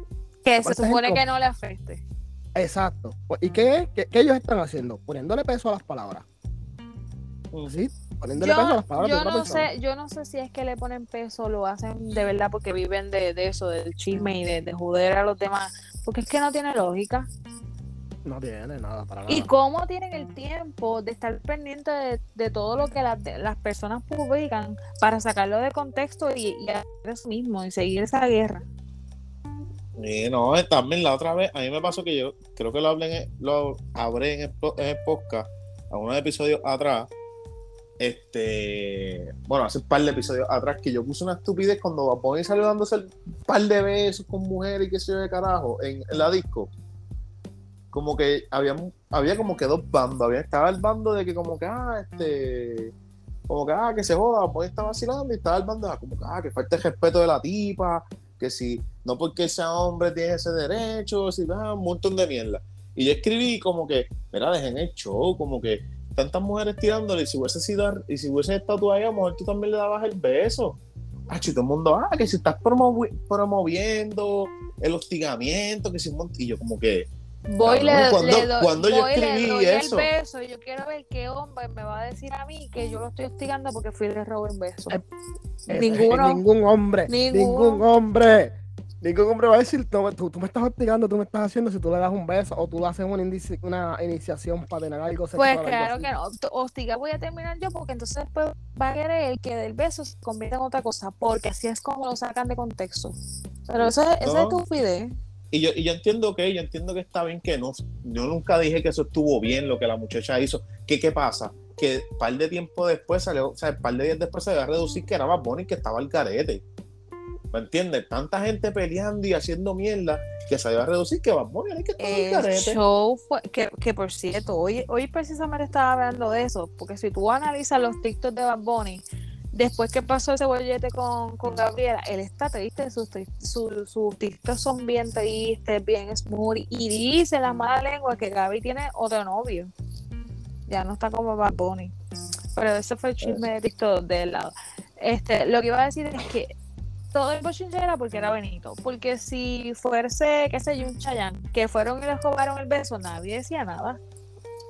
Que se supone que no le afecte. Exacto. Pues, ¿Y qué, qué, ellos están haciendo? Poniéndole peso a las palabras. ¿Sí? Poniéndole yo, peso a las palabras. Yo no, sé, yo no sé si es que le ponen peso, lo hacen de verdad porque viven de, eso, del chisme y de, de joder a los demás. Porque es que no tiene lógica. No tiene nada para nada. ¿Y cómo tienen el tiempo de estar pendiente de, todo lo que las personas publican para sacarlo de contexto y, hacer eso mismo y seguir esa guerra? Y no, también la otra vez, a mí me pasó que yo creo que lo hablé en, lo hablé en el, podcast, a unos episodios atrás, este, bueno, hace un par de episodios atrás que yo puse una estupidez cuando a salió dándose un par de besos con mujeres y qué sé yo de carajo en la disco como que había, había como que dos bandos. Había, estaba el bando de que como que, ah, este, como que, ah, que se joda, pues estaba vacilando, y estaba el bando de, ah, como que, ah, que falta el respeto de la tipa, que si, no porque sea hombre tiene ese derecho, si, ah, un montón de mierda. Y yo escribí como que, mira, dejen el show, como que tantas mujeres tirándole, y si hubiese sido, y si hubiese estado ahí, a lo mejor tú también le dabas el beso. Ah, todo el mundo, ah, que si estás promoviendo el hostigamiento, que si y yo como que, Voy le, cuando, yo escribí eso. el beso yo quiero ver qué hombre me va a decir a mí que yo lo estoy hostigando porque fui le robo un beso. Eh, eh, Ninguno. ningún hombre. Ningún hombre. Ningún hombre va a decir, tú, tú, me estás hostigando, tú me estás haciendo si tú le das un beso o tú le haces una, una iniciación para tener algo sexual. Pues claro que no. Hostigar voy a terminar yo porque entonces después va a querer que del beso se convierta en otra cosa porque así es como lo sacan de contexto. Pero eso, es eso es estupidez y yo, y yo entiendo que, yo entiendo que está bien que no, yo nunca dije que eso estuvo bien lo que la muchacha hizo. ¿Qué, qué pasa? Que un par de tiempo después salió, o sea, un par de días después se iba a reducir que era más bonito que estaba el carete. ¿Me entiendes? Tanta gente peleando y haciendo mierda que se iba a reducir que Bad Bunny que estaba el show fue, que, que, por cierto, hoy, hoy precisamente estaba hablando de eso, porque si tú analizas los TikToks de Bad Bunny, después que pasó ese bollete con, con Gabriela, él está triste, sus, sus, sus títulos son bien tristes, bien smooth, y dice la mala lengua que Gaby tiene otro novio. Ya no está como Bad Bunny. Pero ese fue el chisme de TikTok del lado. Este, lo que iba a decir es que todo el bochinche era porque era Benito. Porque si fuese, qué sé yo, un Chayán, que fueron y les robaron el beso, nadie decía nada.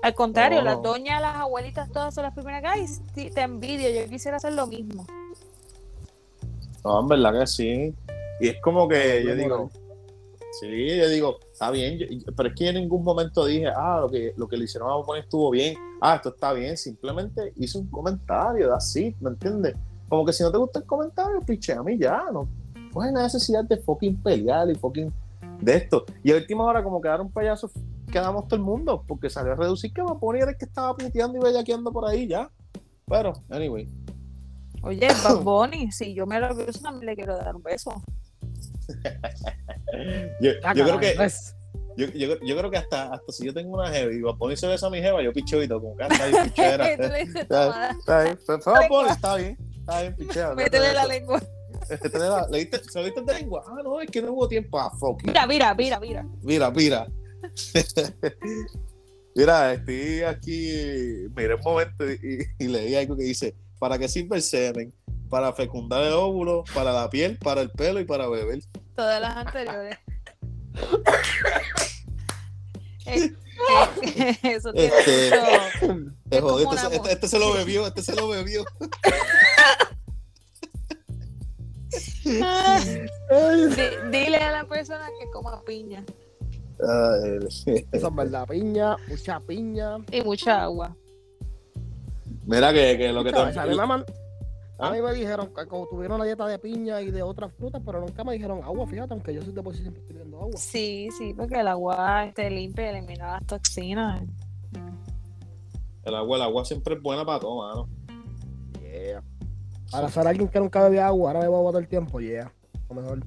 Al contrario, No. las doñas, las abuelitas, todas son las primeras que sí, te envidio, yo quisiera hacer lo mismo. No, en verdad que sí. Y es como que yo digo, sí, yo digo, está bien, yo- pero es que yo en ningún momento dije, ah, lo que, lo que le hicieron a Bunny estuvo bien, ah, esto está bien, simplemente hice un comentario, así, ¿me entiendes? Como que si no te gusta el comentario, piche, a mí ya, no. No hay necesidad de fucking pelear y fucking de esto. Y a última hora, como quedaron payasos, quedamos todo el mundo, porque salió a reducir que Bunny era el que estaba puteando y bellaqueando por ahí ya. Pero, anyway. Oye, Bad Bunny, si yo me lo beso, también le quiero dar un beso. Yo, yo creo que pues, Yo, yo, yo creo que hasta, hasta si yo tengo una jeva y Bad Bunny se besa a mi jeva, yo picheo y todo, como que está bien, pichera. Tú le dices, Está, "Toma, está bien, fue, fue Bad Bunny, está bien, está bien, métele la lengua. La- ¿Le diste, ¿Se lo diste de lengua? Ah, no, es que no hubo tiempo. Ah, fuck. Mira, mira, mira, mira. Mira, mira. mira, estoy aquí, miré un momento y, y leí algo que dice, ¿para qué sirve el semen? Para fecundar el óvulo, para la piel, para el pelo y para beber. Todas las anteriores. Eh, Eso tiene Este, mucho- Te Es jodí, este, este- este se lo bebió, este se lo bebió. Dile a la persona que coma piña Ay, Eso es verdad, piña, mucha piña. y mucha agua. Mira que, que lo que te... A mí, me man- ¿Ah? a mí me dijeron que como tuvieron una dieta de piña y de otras frutas, pero nunca me dijeron agua, fíjate, aunque yo soy de por sí siempre estoy bebiendo agua. Sí, sí, porque el agua este, limpia y elimina las toxinas. El agua, el agua siempre es buena para todo, mano. Yeah. Para ser alguien que nunca bebía agua, ahora bebo agua todo el tiempo, yeah. Lo mejor.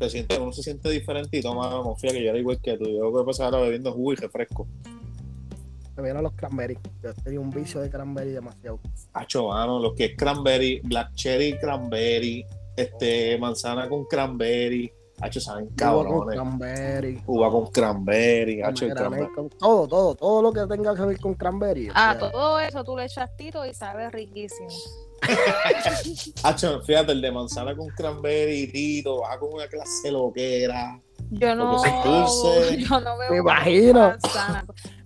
Se siente, uno se siente diferente y toma, confía que yo era igual que tú. Yo voy a pasar ahora bebiendo jugo y refresco. Me vienen los cranberry. Yo tenía un vicio de cranberry demasiado. Hacho, mano, lo que es cranberry, black cherry cranberry, este, manzana con cranberry. Hacho, saben Uva con cabrones. cranberry. Uva con cranberry, hacho, el pomegranate cranberry. con- todo, todo, todo lo que tenga que ver con cranberry. o Ah, sea, todo eso tú le echas tito y sabe riquísimo. Hacho, fíjate, el de manzana con cranberry, tito, va con una clase loquera. Yo no, dulce. yo no bebo Me imagino. manzana.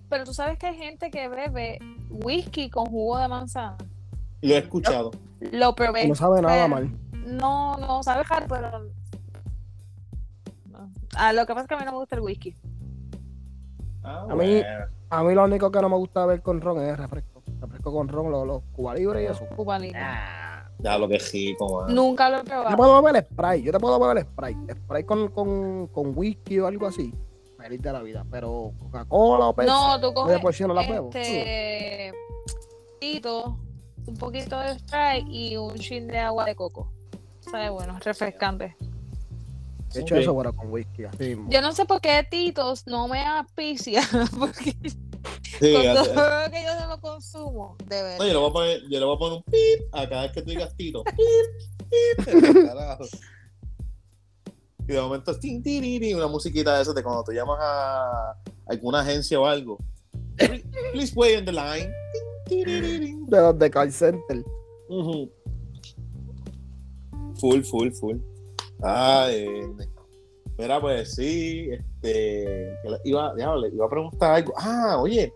Pero tú sabes que hay gente que bebe whisky con jugo de manzana. Lo he escuchado. Lo probé. no sabe nada pero- mal. No, no sabe hard, pero. no. Ah, lo que pasa es que a mí no me gusta el whisky. Ah, A mí- bueno. A mí lo único que no me gusta ver con ron es refresco. Refresco con ron, los, los Cuba Libre y eso. Cuba Libre. Ya lo que rico, mano. Nunca lo he Yo te probado. puedo beber Sprite, yo te puedo beber Sprite. Sprite con, con, con whisky o algo así. Feliz de la vida. Pero Coca-Cola o Pepsi. No, tú coges por no la bebo. este tito, un poquito de Sprite y un chin de agua de coco. Sabe bueno, refrescante. He hecho Ok. eso, pero con whisky. Así mismo. Yo no sé por qué Titos no me auspicia, porque Sí, con todo lo que yo no lo consumo, de No, verdad. yo le voy a poner, yo le voy a poner un pip a cada vez que tú digas tito. Pip, pip. Carajo. Y de momento, tin, tiriri, una musiquita de esas de cuando tú llamas a alguna agencia o algo. Please wait on the line. Tin. De los de call center. Ujú. Full, full, full. Ay, mira, pues sí, este, iba, iba a preguntar algo. Ah, oye,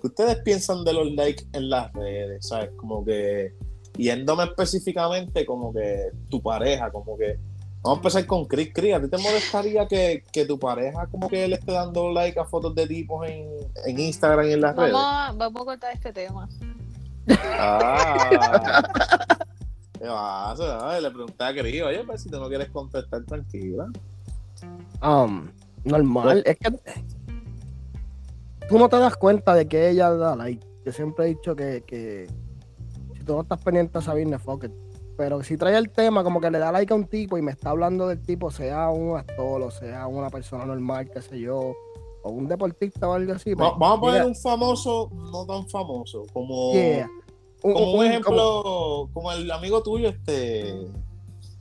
¿qué ustedes piensan de los likes en las redes? ¿Sabes? Como que, yéndome específicamente, como que tu pareja, como que, vamos a empezar con Chris Chris, ¿a ti te molestaría que, que tu pareja como que le esté dando like a fotos de tipos en, en Instagram y en las redes? Vamos a, vamos a cortar este tema. Ah. ¿Qué pasa? Ay, Le pregunté a Cris, oye, pues si tú no quieres contestar, tranquila. Um, normal. Es que tú no te das cuenta de que ella da like. Yo siempre he dicho que, que si tú no estás pendiente a saber, fuck it. Pero si trae el tema, como que le da like a un tipo y me está hablando del tipo, sea un actor o sea una persona normal, qué sé yo, o un deportista o algo así. Va- pues, vamos a poner un famoso, no tan famoso, como. yeah. como un ejemplo, como... el amigo tuyo, este.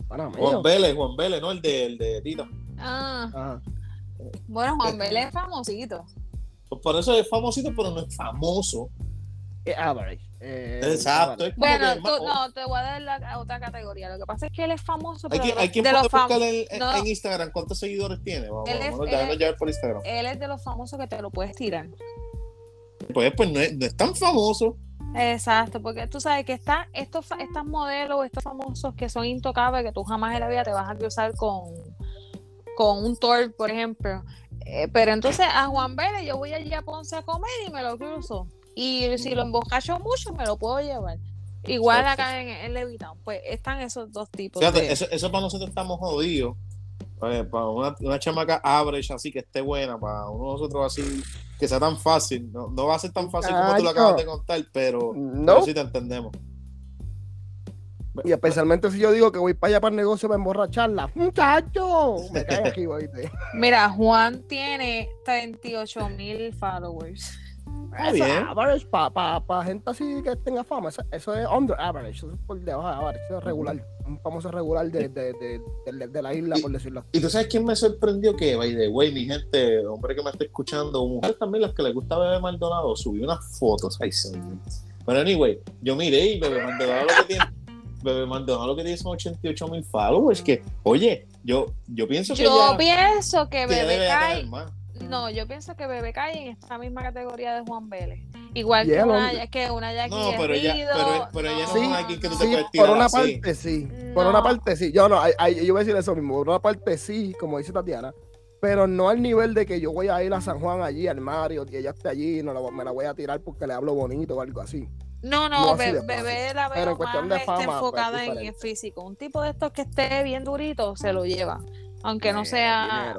Juan Vélez, Juan Vélez, ¿no? El de, el de Tito. Ah. Bueno, Juan Vélez es famosito. Pues por eso es famosito, pero no es famoso. Es average. Eh, Exacto. bueno, no, te voy a dar la otra categoría. Lo que pasa es que él es famoso. Pero hay, que, de, los en, en, Instagram. ¿Cuántos seguidores tiene? Vamos, él es, él, por Instagram. Él es de los famosos que te lo puedes tirar. Pues, pues no, es, no es tan famoso. Exacto, porque tú sabes que está, estos, estos modelos, estos famosos que son intocables, que tú jamás en la vida te vas a cruzar con, con un Thor, por ejemplo. Eh, pero entonces a Juan Vélez yo voy allí a Ponce a comer y me lo cruzo. Y si lo embocacho mucho, me lo puedo llevar. Igual acá en, en Levitown, pues están esos dos tipos. Fíjate, eso, eso, para nosotros estamos jodidos. para una, una chamaca average así que esté buena, para uno de nosotros así que sea tan fácil. No, no va a ser tan fácil como tú lo acabas de contar, pero, no. sí te entendemos. Y especialmente si yo digo que voy para allá para el negocio para emborracharla. ¡Muchacho! Me cae aquí, Mira, Juan tiene 38 mil followers. Está bien. average para gente así que tenga fama. Eso, es under average. Eso es por debajo de average. Eso es regular. Un famoso regular de, de, de, de la isla, por decirlo Y tú sabes quién me sorprendió que, by the way, mi gente, hombre que me está escuchando, mujeres también las que les gusta Bebé Maldonado, subí unas fotos. Ay, señor. Pero anyway, yo miré y Bebé Maldonado lo que tiene. Bebé Maldonado lo que tiene son 88 mil followers. Que, oye, yo, yo pienso que. Yo pienso que, Bebé cae no, yo pienso que Bebé cae en esta misma categoría de Juan Vélez. Igual que, una, que una Jackie No, pero ella, pero, pero ella no es alguien que tú te sí, Por una parte sí, por una parte sí. Yo no, yo voy a decir eso mismo, por una parte sí, como dice Tatiana, pero no al nivel de que yo voy a ir a San Juan allí, al Mario, y ella esté allí, no me la voy a tirar porque le hablo bonito o algo así. No, no, bebé la veo más de fama, pues, enfocada en el físico. Un tipo de estos que esté bien durito se lo lleva, aunque no sea...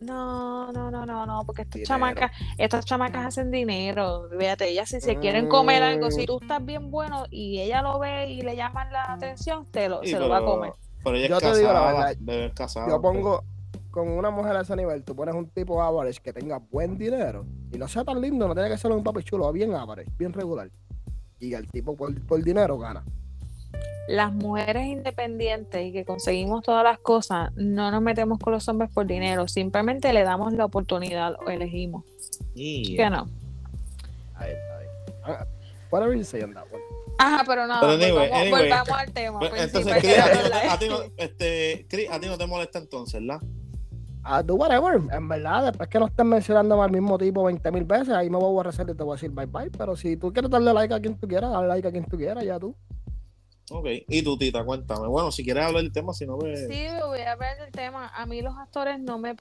No, no, no, no, no, porque estas chamacas, estas chamacas hacen dinero. Fíjate, ellas si se quieren comer algo, si tú estás bien bueno y ella lo ve y le llaman la atención, te lo, se lo va a comer. Pero ella yo te digo la verdad, yo pongo con una mujer a ese nivel, tú pones un tipo average que tenga buen dinero y no sea tan lindo, no tiene que ser un papi chulo, bien average, bien regular. Y el tipo por, por dinero gana las mujeres independientes y que conseguimos todas las cosas, no nos metemos con los hombres por dinero, simplemente le damos la oportunidad o elegimos. ¿Qué no? A ver, a ver. Whatever you say on that one. Ajá, pero no, volvamos, volvamos, al tema. Pues, entonces, Chris, a, ti no, este, a ti no te molesta entonces, ¿verdad? Ah, do whatever, en verdad, después que no estén mencionando al mismo tipo 20 mil veces, ahí me voy a borrar y te voy a decir bye bye, pero si tú quieres darle like a quien tú quieras, dale like a quien tú quieras, ya tú. Ok, y tú, Tita, cuéntame. Bueno, si quieres hablar del tema, si no me. Sí, voy a hablar del tema. A mí los actores no me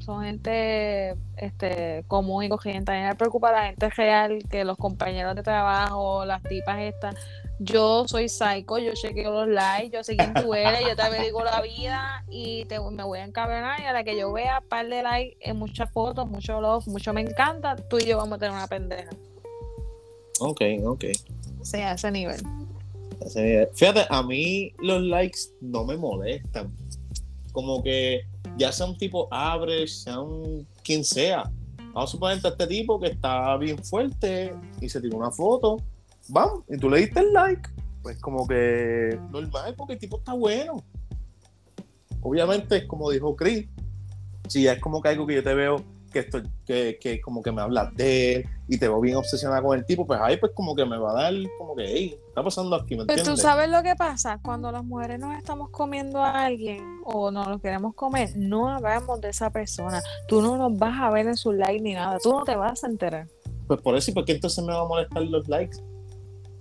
son gente este, común y corriente. A mí me preocupa la gente real, que los compañeros de trabajo, las tipas estas. Yo soy psycho, yo chequeo los likes, yo sé quién tú eres, yo te digo la vida y te, me voy a encabronar y a la que yo vea par de likes en muchas fotos, mucho love, mucho me encanta, tú y yo vamos a tener una pendeja. Ok, ok. O sea, a ese nivel. Fíjate, a mí los likes no me molestan. Como que ya sea un tipo abre, sea un quien sea. Vamos a suponer a este tipo que está bien fuerte y se tiró una foto. Vamos, y tú le diste el like. Pues como que normal, porque el tipo está bueno. Obviamente, como dijo Chris, si es como que algo que yo te veo que esto, que, que como que me hablas de él y te veo bien obsesionada con el tipo, pues ahí pues como que me va a dar como que, hey, está pasando aquí, ¿me Pero tú sabes lo que pasa, cuando las mujeres nos estamos comiendo a alguien o no lo queremos comer, no hablamos de esa persona, tú no nos vas a ver en su like ni nada, tú no te vas a enterar. Pues por eso, ¿y por qué entonces me va a molestar los likes?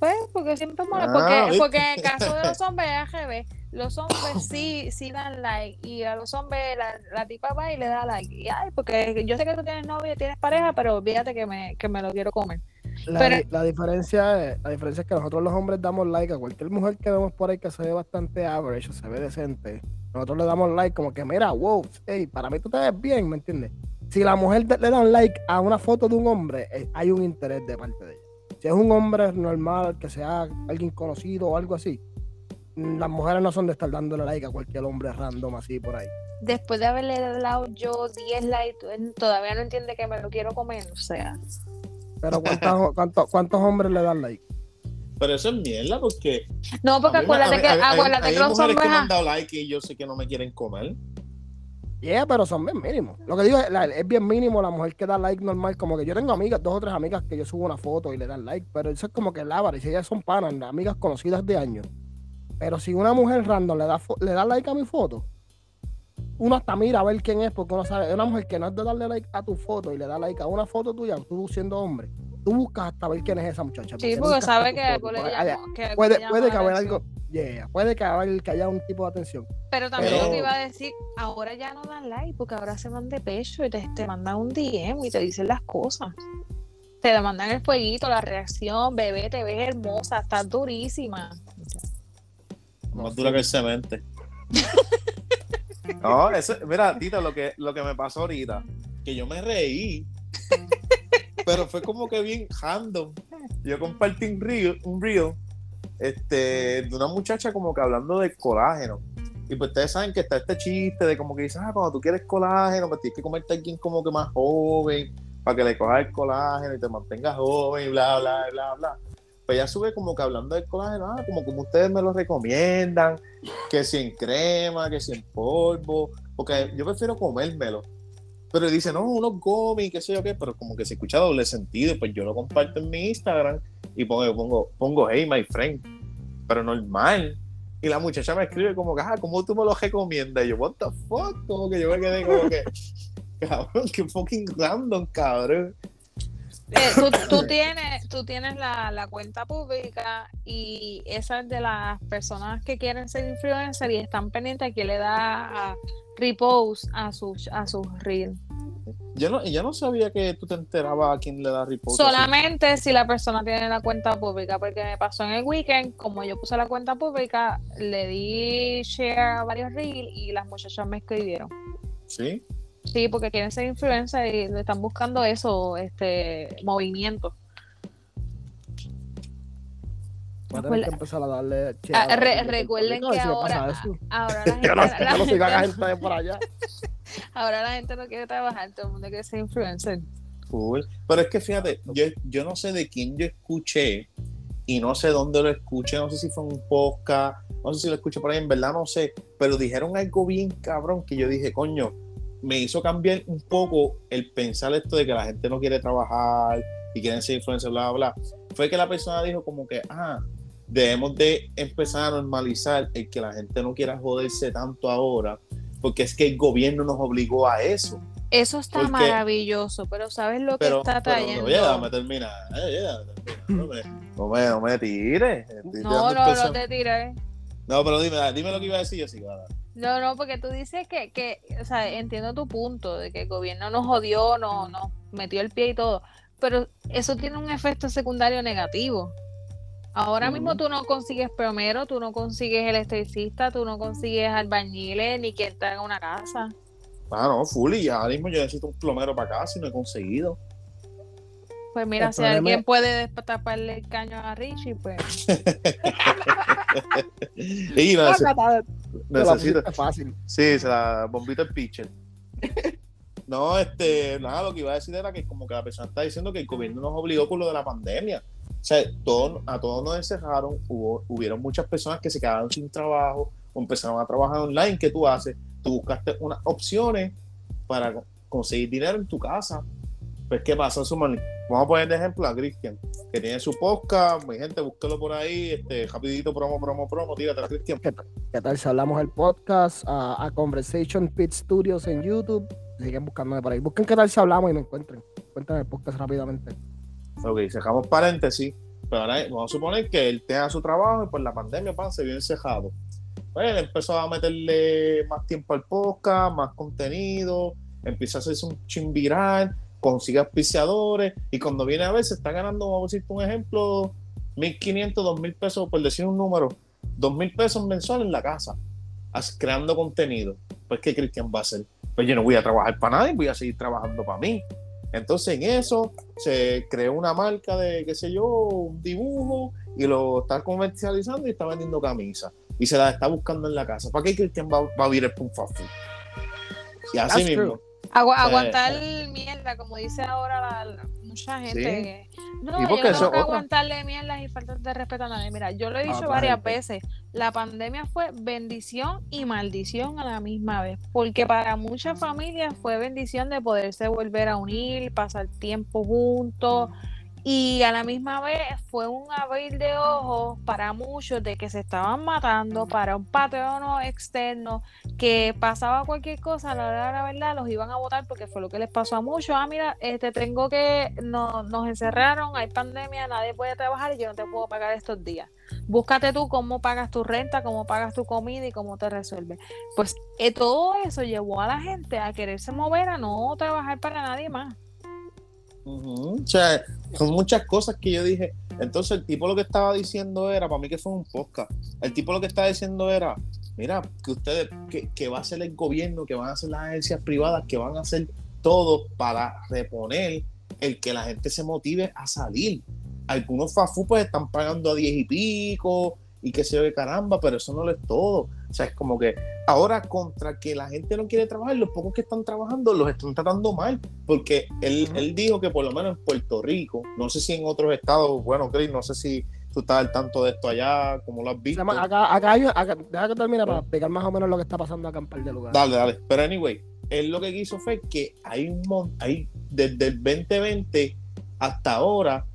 Pues porque siempre molesta, ah, porque, porque en el caso de los hombres es los hombres sí, sí dan like y a los hombres la, tipa va y le da like. Y ay, porque yo sé que tú tienes novia, tienes pareja, pero olvídate que me, que me lo quiero comer. La, diferencia es, la diferencia es que nosotros los hombres damos like a cualquier mujer que vemos por ahí que se ve bastante average o se ve decente. Nosotros le damos like como que, mira, wow, hey, para mí tú te ves bien, ¿me entiendes? Si la mujer le da un like a una foto de un hombre, eh, hay un interés de parte de ella. Si es un hombre normal, que sea alguien conocido o algo así, las mujeres no son de estar dándole like a cualquier hombre random así por ahí. Después de haberle dado yo 10 likes, todavía no entiende que me lo quiero comer, o sea. Pero ¿cuántos, cuántos, hombres le dan like? Pero eso es mierda porque. No, porque acuérdate que, acuérdate hay que los mujeres que hombres. me han dado like y yo sé que no me quieren comer. Yeah, pero son bien mínimos. Lo que digo es, bien mínimo la mujer que da like normal. Como que yo tengo amigas, dos o tres amigas que yo subo una foto y le dan like, pero eso es como que la y si ellas son panas, amigas conocidas de años. Pero si una mujer random le da, le da like a mi foto, uno hasta mira a ver quién es, porque uno sabe, una mujer que no es de darle like a tu foto y le da like a una foto tuya, tú siendo hombre, tú buscas hasta ver quién es esa muchacha. Sí, porque sabe que foto, algo le porque llama- haya- que algo puede, le llama puede que haber algo, yeah, puede que, haber, que haya un tipo de atención. Pero también Pero- lo que iba a decir, ahora ya no dan like porque ahora se van de pecho y te, te mandan un DM y te dicen las cosas. Te mandan el fueguito, la reacción, bebé, te ves hermosa, estás durísima. Más dura que el cemento. no, eso, mira, Tita, lo que, lo que me pasó ahorita, que yo me reí, pero fue como que bien random. Yo compartí un reel, un reel este, de una muchacha como que hablando de colágeno. Y pues ustedes saben que está este chiste de como que dicen, ah, cuando tú quieres colágeno, pues tienes que comerte a alguien como que más joven, para que le cojas el colágeno y te mantengas joven bla, bla, bla, bla. Pues ella sube como que hablando del colágeno, ah, como como ustedes me lo recomiendan, que si en crema, que si en polvo, porque yo prefiero comérmelo. Pero dice, no, unos gomis, qué sé yo qué, pero como que se escucha doble sentido, pues yo lo comparto en mi Instagram y pongo, pongo, pongo hey, my friend, pero normal. Y la muchacha me escribe como que, ah, ¿cómo tú me lo recomiendas? Y yo, what the fuck, como que yo me quedé como que, cabrón, qué fucking random, cabrón. Eh, tú, tú tienes, tú tienes la, la cuenta pública y esa es de las personas que quieren ser influencer y están pendientes a que le da a repost a sus a sus reels. Yo no, yo no sabía que tú te enterabas a quién le da repost. así. Solamente si la persona tiene la cuenta pública, porque me pasó en el weekend, como yo puse la cuenta pública, le di share a varios reels y las muchachas me escribieron. Sí. Sí, porque quieren ser influencer y le están buscando eso, este movimiento. Voy a tener que empezar a darle. Ah, re- recuerden que ahora, pasa eso. ahora la gente, no, la no a gente- por allá. ahora la gente no quiere trabajar, todo el mundo quiere ser influencer. Cool. Pero es que fíjate, yo, yo no sé de quién yo escuché y no sé dónde lo escuché, no sé si fue un podcast, no sé si lo escuché por ahí, en verdad no sé, pero dijeron algo bien cabrón que yo dije, coño, me hizo cambiar un poco el pensar esto de que la gente no quiere trabajar y quieren ser influencers, bla, bla, bla. Fue que la persona dijo como que, ah, debemos de empezar a normalizar el que la gente no quiera joderse tanto ahora, porque es que el gobierno nos obligó a eso. Eso está Porque- maravilloso, pero ¿sabes lo que pero, está pero trayendo? terminar, eh, déjame terminar, no me, no me, no me tires. No, no, no te tiré. No, pero dime, dime lo que iba a decir yo sí. No, no, porque tú dices que, que, o sea, entiendo tu punto de que el gobierno nos jodió, no, nos metió el pie y todo, pero eso tiene un efecto secundario negativo. Ahora mismo tú no consigues plomero, tú no consigues electricista, tú no consigues albañiles, ni quien te haga una casa. Ah, no, full, y ahora mismo yo necesito un plomero para acá, si no he conseguido. Pues mira, El si problema alguien puede destaparle el caño a Richie, pues Y Ah, necesito, pusiste fácil. sí, se la bombita el pitcher. No, este, nada, lo que iba a decir era que como que la persona está diciendo que el gobierno nos obligó con lo de la pandemia. O sea, todo- a todos nos encerraron, hubo, hubieron muchas personas que se quedaron sin trabajo o empezaron a trabajar online. ¿Qué tú haces? Tú buscaste unas opciones para co- conseguir dinero en tu casa. Pues, ¿qué pasa, Suman? Vamos a poner de ejemplo a Cristian, que tiene su podcast. Mi gente, búsquelo por ahí. Este, rapidito, promo, promo, promo. Tírate, Cristian. ¿Qué tal si hablamos el podcast a, a Conversation Pit Studios en YouTube? Siguen buscándome por ahí. Busquen qué tal si hablamos y me encuentren. Cuéntame el podcast rápidamente. Ok, cerramos paréntesis. Pero ahora vamos a suponer que él tenga su trabajo y por la pandemia pan, se vio encejado. Pues él empezó a meterle más tiempo al podcast, más contenido, empieza a hacerse un chimbiral, consigue auspiciadores y cuando viene a ver se está ganando, vamos a decirte un ejemplo, 1.500, 2.000 pesos, por decir un número, 2.000 pesos mensuales en la casa, as- creando contenido. Pues, ¿qué Cristian va a hacer? Pues yo no voy a trabajar para nadie, voy a seguir trabajando para mí. Entonces en eso se creó una marca de, qué sé yo, un dibujo y lo está comercializando y está vendiendo camisas y se la está buscando en la casa. ¿Para qué Cristian va, va a vivir el Pum? Y así That's mismo. Aguantar mierda, como dice ahora la, mucha gente. No, yo no tengo que aguantarle mierdas y faltas de respeto a nadie. Mira, yo lo he ah, dicho varias veces. La pandemia fue bendición y maldición a la misma vez. Porque para muchas familias fue bendición de poderse volver a unir, pasar tiempo juntos y a la misma vez fue un abrir de ojos para muchos de que se estaban matando para un patrono externo que pasaba cualquier cosa, la de la verdad los iban a votar porque fue lo que les pasó a muchos. Ah, mira, este tengo que, no, nos encerraron, hay pandemia, nadie puede trabajar y yo no te puedo pagar estos días. Búscate tú cómo pagas tu renta, cómo pagas tu comida y cómo te resuelves. Pues eh, todo eso llevó a la gente a quererse mover, a no trabajar para nadie más. O sea, son muchas cosas que yo dije. Entonces, el tipo lo que estaba diciendo era, para mí que fue un podcast, el tipo lo que estaba diciendo era, mira, que ustedes, que, va a ser el gobierno, que van a ser las agencias privadas, que van a hacer todo para reponer el que la gente se motive a salir. Algunos fafu pues están pagando a diez y pico y que se ve caramba, pero eso no lo es todo. O sea, es como que ahora contra que la gente no quiere trabajar, los pocos que están trabajando los están tratando mal, porque él, él dijo que por lo menos en Puerto Rico, no sé si en otros estados, bueno, Chris, no sé si tú estás al tanto de esto allá, como lo has visto. Acá, acá, hay, acá deja que termine para explicar más o menos lo que está pasando acá en par de lugares. Dale, dale. Pero anyway, él lo que quiso fue que hay un montón, hay desde el 2020 hasta ahora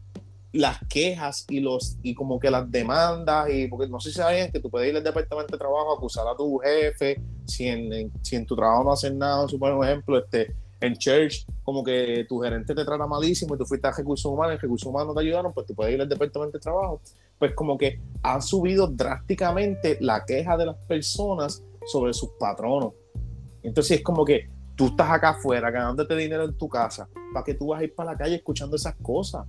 las quejas y los y como que las demandas y porque no sé si saben que tú puedes ir al departamento de trabajo a acusar a tu jefe si en, si en tu trabajo no hacen nada supongo un ejemplo este en church como que tu gerente te trata malísimo y tú fuiste a recursos humanos y recursos humanos no te ayudaron pues tú puedes ir al departamento de trabajo. Pues como que han subido drásticamente la queja de las personas sobre sus patronos. Entonces es como que tú estás acá afuera ganándote dinero en tu casa para que tú vas a ir para la calle escuchando esas cosas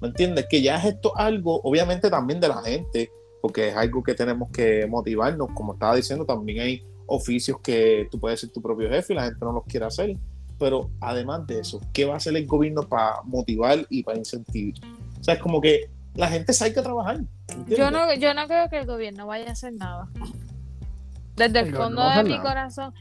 ¿Me entiendes? Que ya es esto algo, obviamente también de la gente, porque es algo que tenemos que motivarnos. Como estaba diciendo, también hay oficios que tú puedes ser tu propio jefe y la gente no los quiere hacer. Pero además de eso, ¿qué va a hacer el gobierno para motivar y para incentivar? O sea, es como que la gente sabe que trabajar. Yo no, yo no creo que el gobierno vaya a hacer nada. Desde el, fondo de mi corazón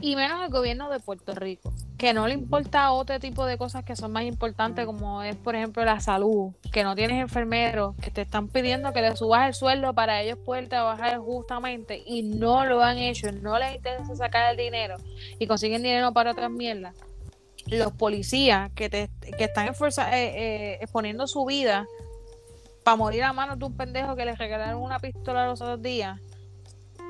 y menos el gobierno de Puerto Rico, que no le importa otro tipo de cosas que son más importantes, como es, por ejemplo, la salud, que no tienes enfermeros, que te están pidiendo que le subas el sueldo para ellos poder trabajar justamente y no lo han hecho, no les interesa sacar el dinero y consiguen dinero para otras mierdas. Los policías que, te, que están eh, eh, exponiendo su vida para morir a manos de un pendejo que les regalaron una pistola los otros días.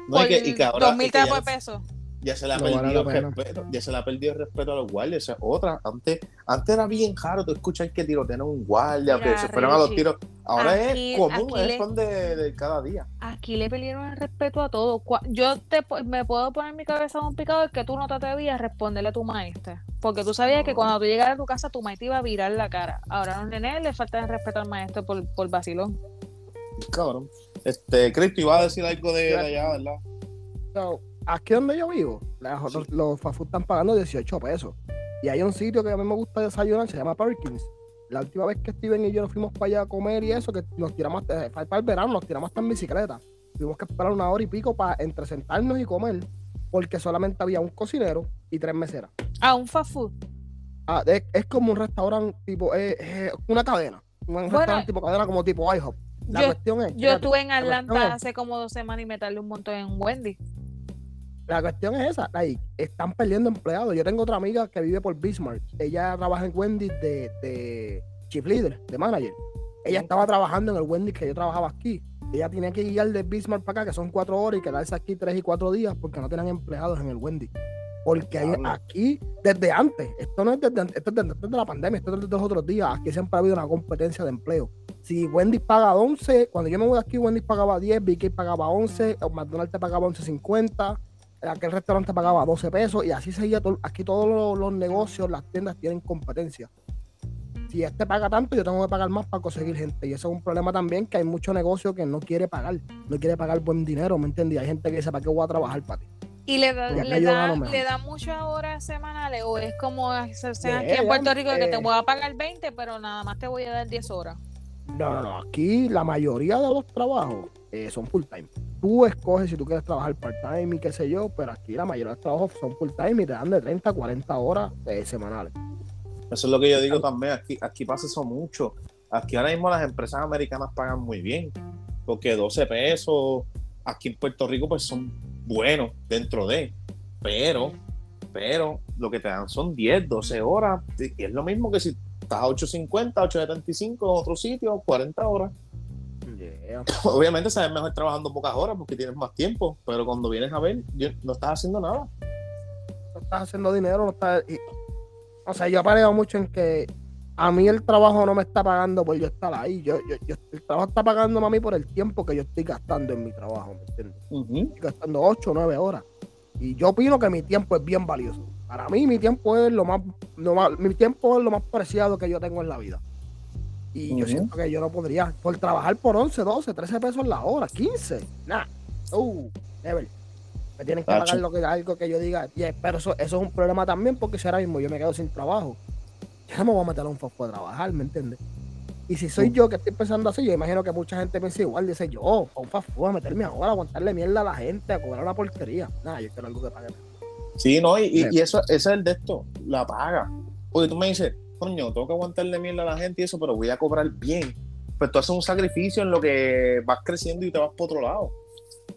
No, y que, y que ahora, dos mil de pesos ya se le ha perdido el respeto, ya se le ha perdido el respeto a los guardias. O sea, otra, antes, antes era bien raro tú escuchas que tirotean un guardia, que se fueron a los tiros. Ahora es común, es son de, cada día. Aquí le perdieron el respeto a todo. Yo te, me puedo poner mi cabeza un picado es que tú no te atrevías a responderle a tu maestra. Porque tú sabías que cuando tú llegaras a tu casa, tu maestra iba a virar la cara. Ahora a los nenes le falta el respeto al maestro por, por vacilón. Cabrón. Este, Cristo, iba a decir algo de, allá, ¿verdad? No aquí donde yo vivo, los, los fast food están pagando 18 pesos. Y hay un sitio que a mí me gusta desayunar, se llama Perkins. La última vez que Steven y yo nos fuimos para allá a comer y eso, que nos tiramos, eh, para el verano, nos tiramos hasta en bicicleta. Tuvimos que esperar una hora y pico para entre sentarnos y comer, porque solamente había un cocinero y tres meseras. Ah, un fast food. Ah, es, como un restaurante tipo, es, una cadena. Un restaurante tipo cadena como tipo IHOP. La yo, cuestión es. Yo estuve en Atlanta hace como dos semanas y me tardé un montón en Wendy. La cuestión es esa, ahí están perdiendo empleados. Yo tengo otra amiga que vive por Bismarck. Ella trabaja en Wendy de, de chief leader, de manager. Ella estaba trabajando en el Wendy que yo trabajaba aquí. Ella tenía que ir de Bismarck para acá, que son cuatro horas, y quedarse aquí tres y cuatro días porque no tenían empleados en el Wendy. Porque aquí, desde antes, esto no es desde, esto es desde, la pandemia, esto es desde los otros días, aquí siempre ha habido una competencia de empleo. Si Wendy paga 11, cuando yo me voy aquí, Wendy pagaba 10, BK pagaba 11, McDonald's te pagaba 11.50, aquel restaurante pagaba 12 pesos y así seguía. Todo, aquí todos los, negocios, las tiendas tienen competencia. Si este paga tanto, yo tengo que pagar más para conseguir gente. Y eso es un problema también, que hay mucho negocio que no quiere pagar, no quiere pagar buen dinero, ¿me entendí? Hay gente que dice, ¿para qué voy a trabajar para ti? ¿Y le da, le da, le da muchas horas semanales o es como aquí en Puerto Rico que te voy a pagar 20, pero nada más te voy a dar 10 horas? No, no, no. Aquí la mayoría de los trabajos eh, son full time. Tú escoges si tú quieres trabajar part time y qué sé yo, pero aquí la mayoría de los trabajos son full time y te dan de 30 a 40 horas eh, semanales. Eso es lo que yo digo también. Aquí, aquí pasa eso mucho. Aquí ahora mismo las empresas americanas pagan muy bien. Porque 12 pesos aquí en Puerto Rico pues son buenos dentro de. Pero, pero lo que te dan son 10, 12 horas. Y es lo mismo que si estás a 8.50, 8.75 en otro sitio, 40 horas. Obviamente sabes mejor trabajando pocas horas porque tienes más tiempo, pero cuando vienes a ver, no estás haciendo nada. No estás haciendo dinero, no estás... O sea, yo he mucho en que a mí el trabajo no me está pagando por yo estar ahí. Yo, yo, el trabajo está pagando a mí por el tiempo que yo estoy gastando en mi trabajo, ¿me entiendes? Estoy gastando 8 o 9 horas. Y yo opino que mi tiempo es bien valioso. Para mí, mi tiempo es lo más, lo más, mi tiempo es lo más preciado que yo tengo en la vida. Y yo siento que yo no podría, por trabajar por 11, 12, 13 pesos la hora, 15, nada. Uh, never. Me tienen que pagar lo que, algo que yo diga. pero eso, eso es un problema también porque si ahora mismo yo me quedo sin trabajo, ya no me voy a meter a un foco a trabajar, ¿me entiendes? Y si soy yo que estoy pensando así, yo imagino que mucha gente piensa igual, dice yo, a un fafú, a meterme ahora, a aguantarle mierda a la gente, a cobrar una porquería. Nada, yo quiero algo que pague. Sí, no, y, y, eso, ese es el de esto, la paga. Porque tú me dices, coño, tengo que aguantarle mierda a la gente y eso, pero voy a cobrar bien. Pues tú haces un sacrificio en lo que vas creciendo y te vas por otro lado.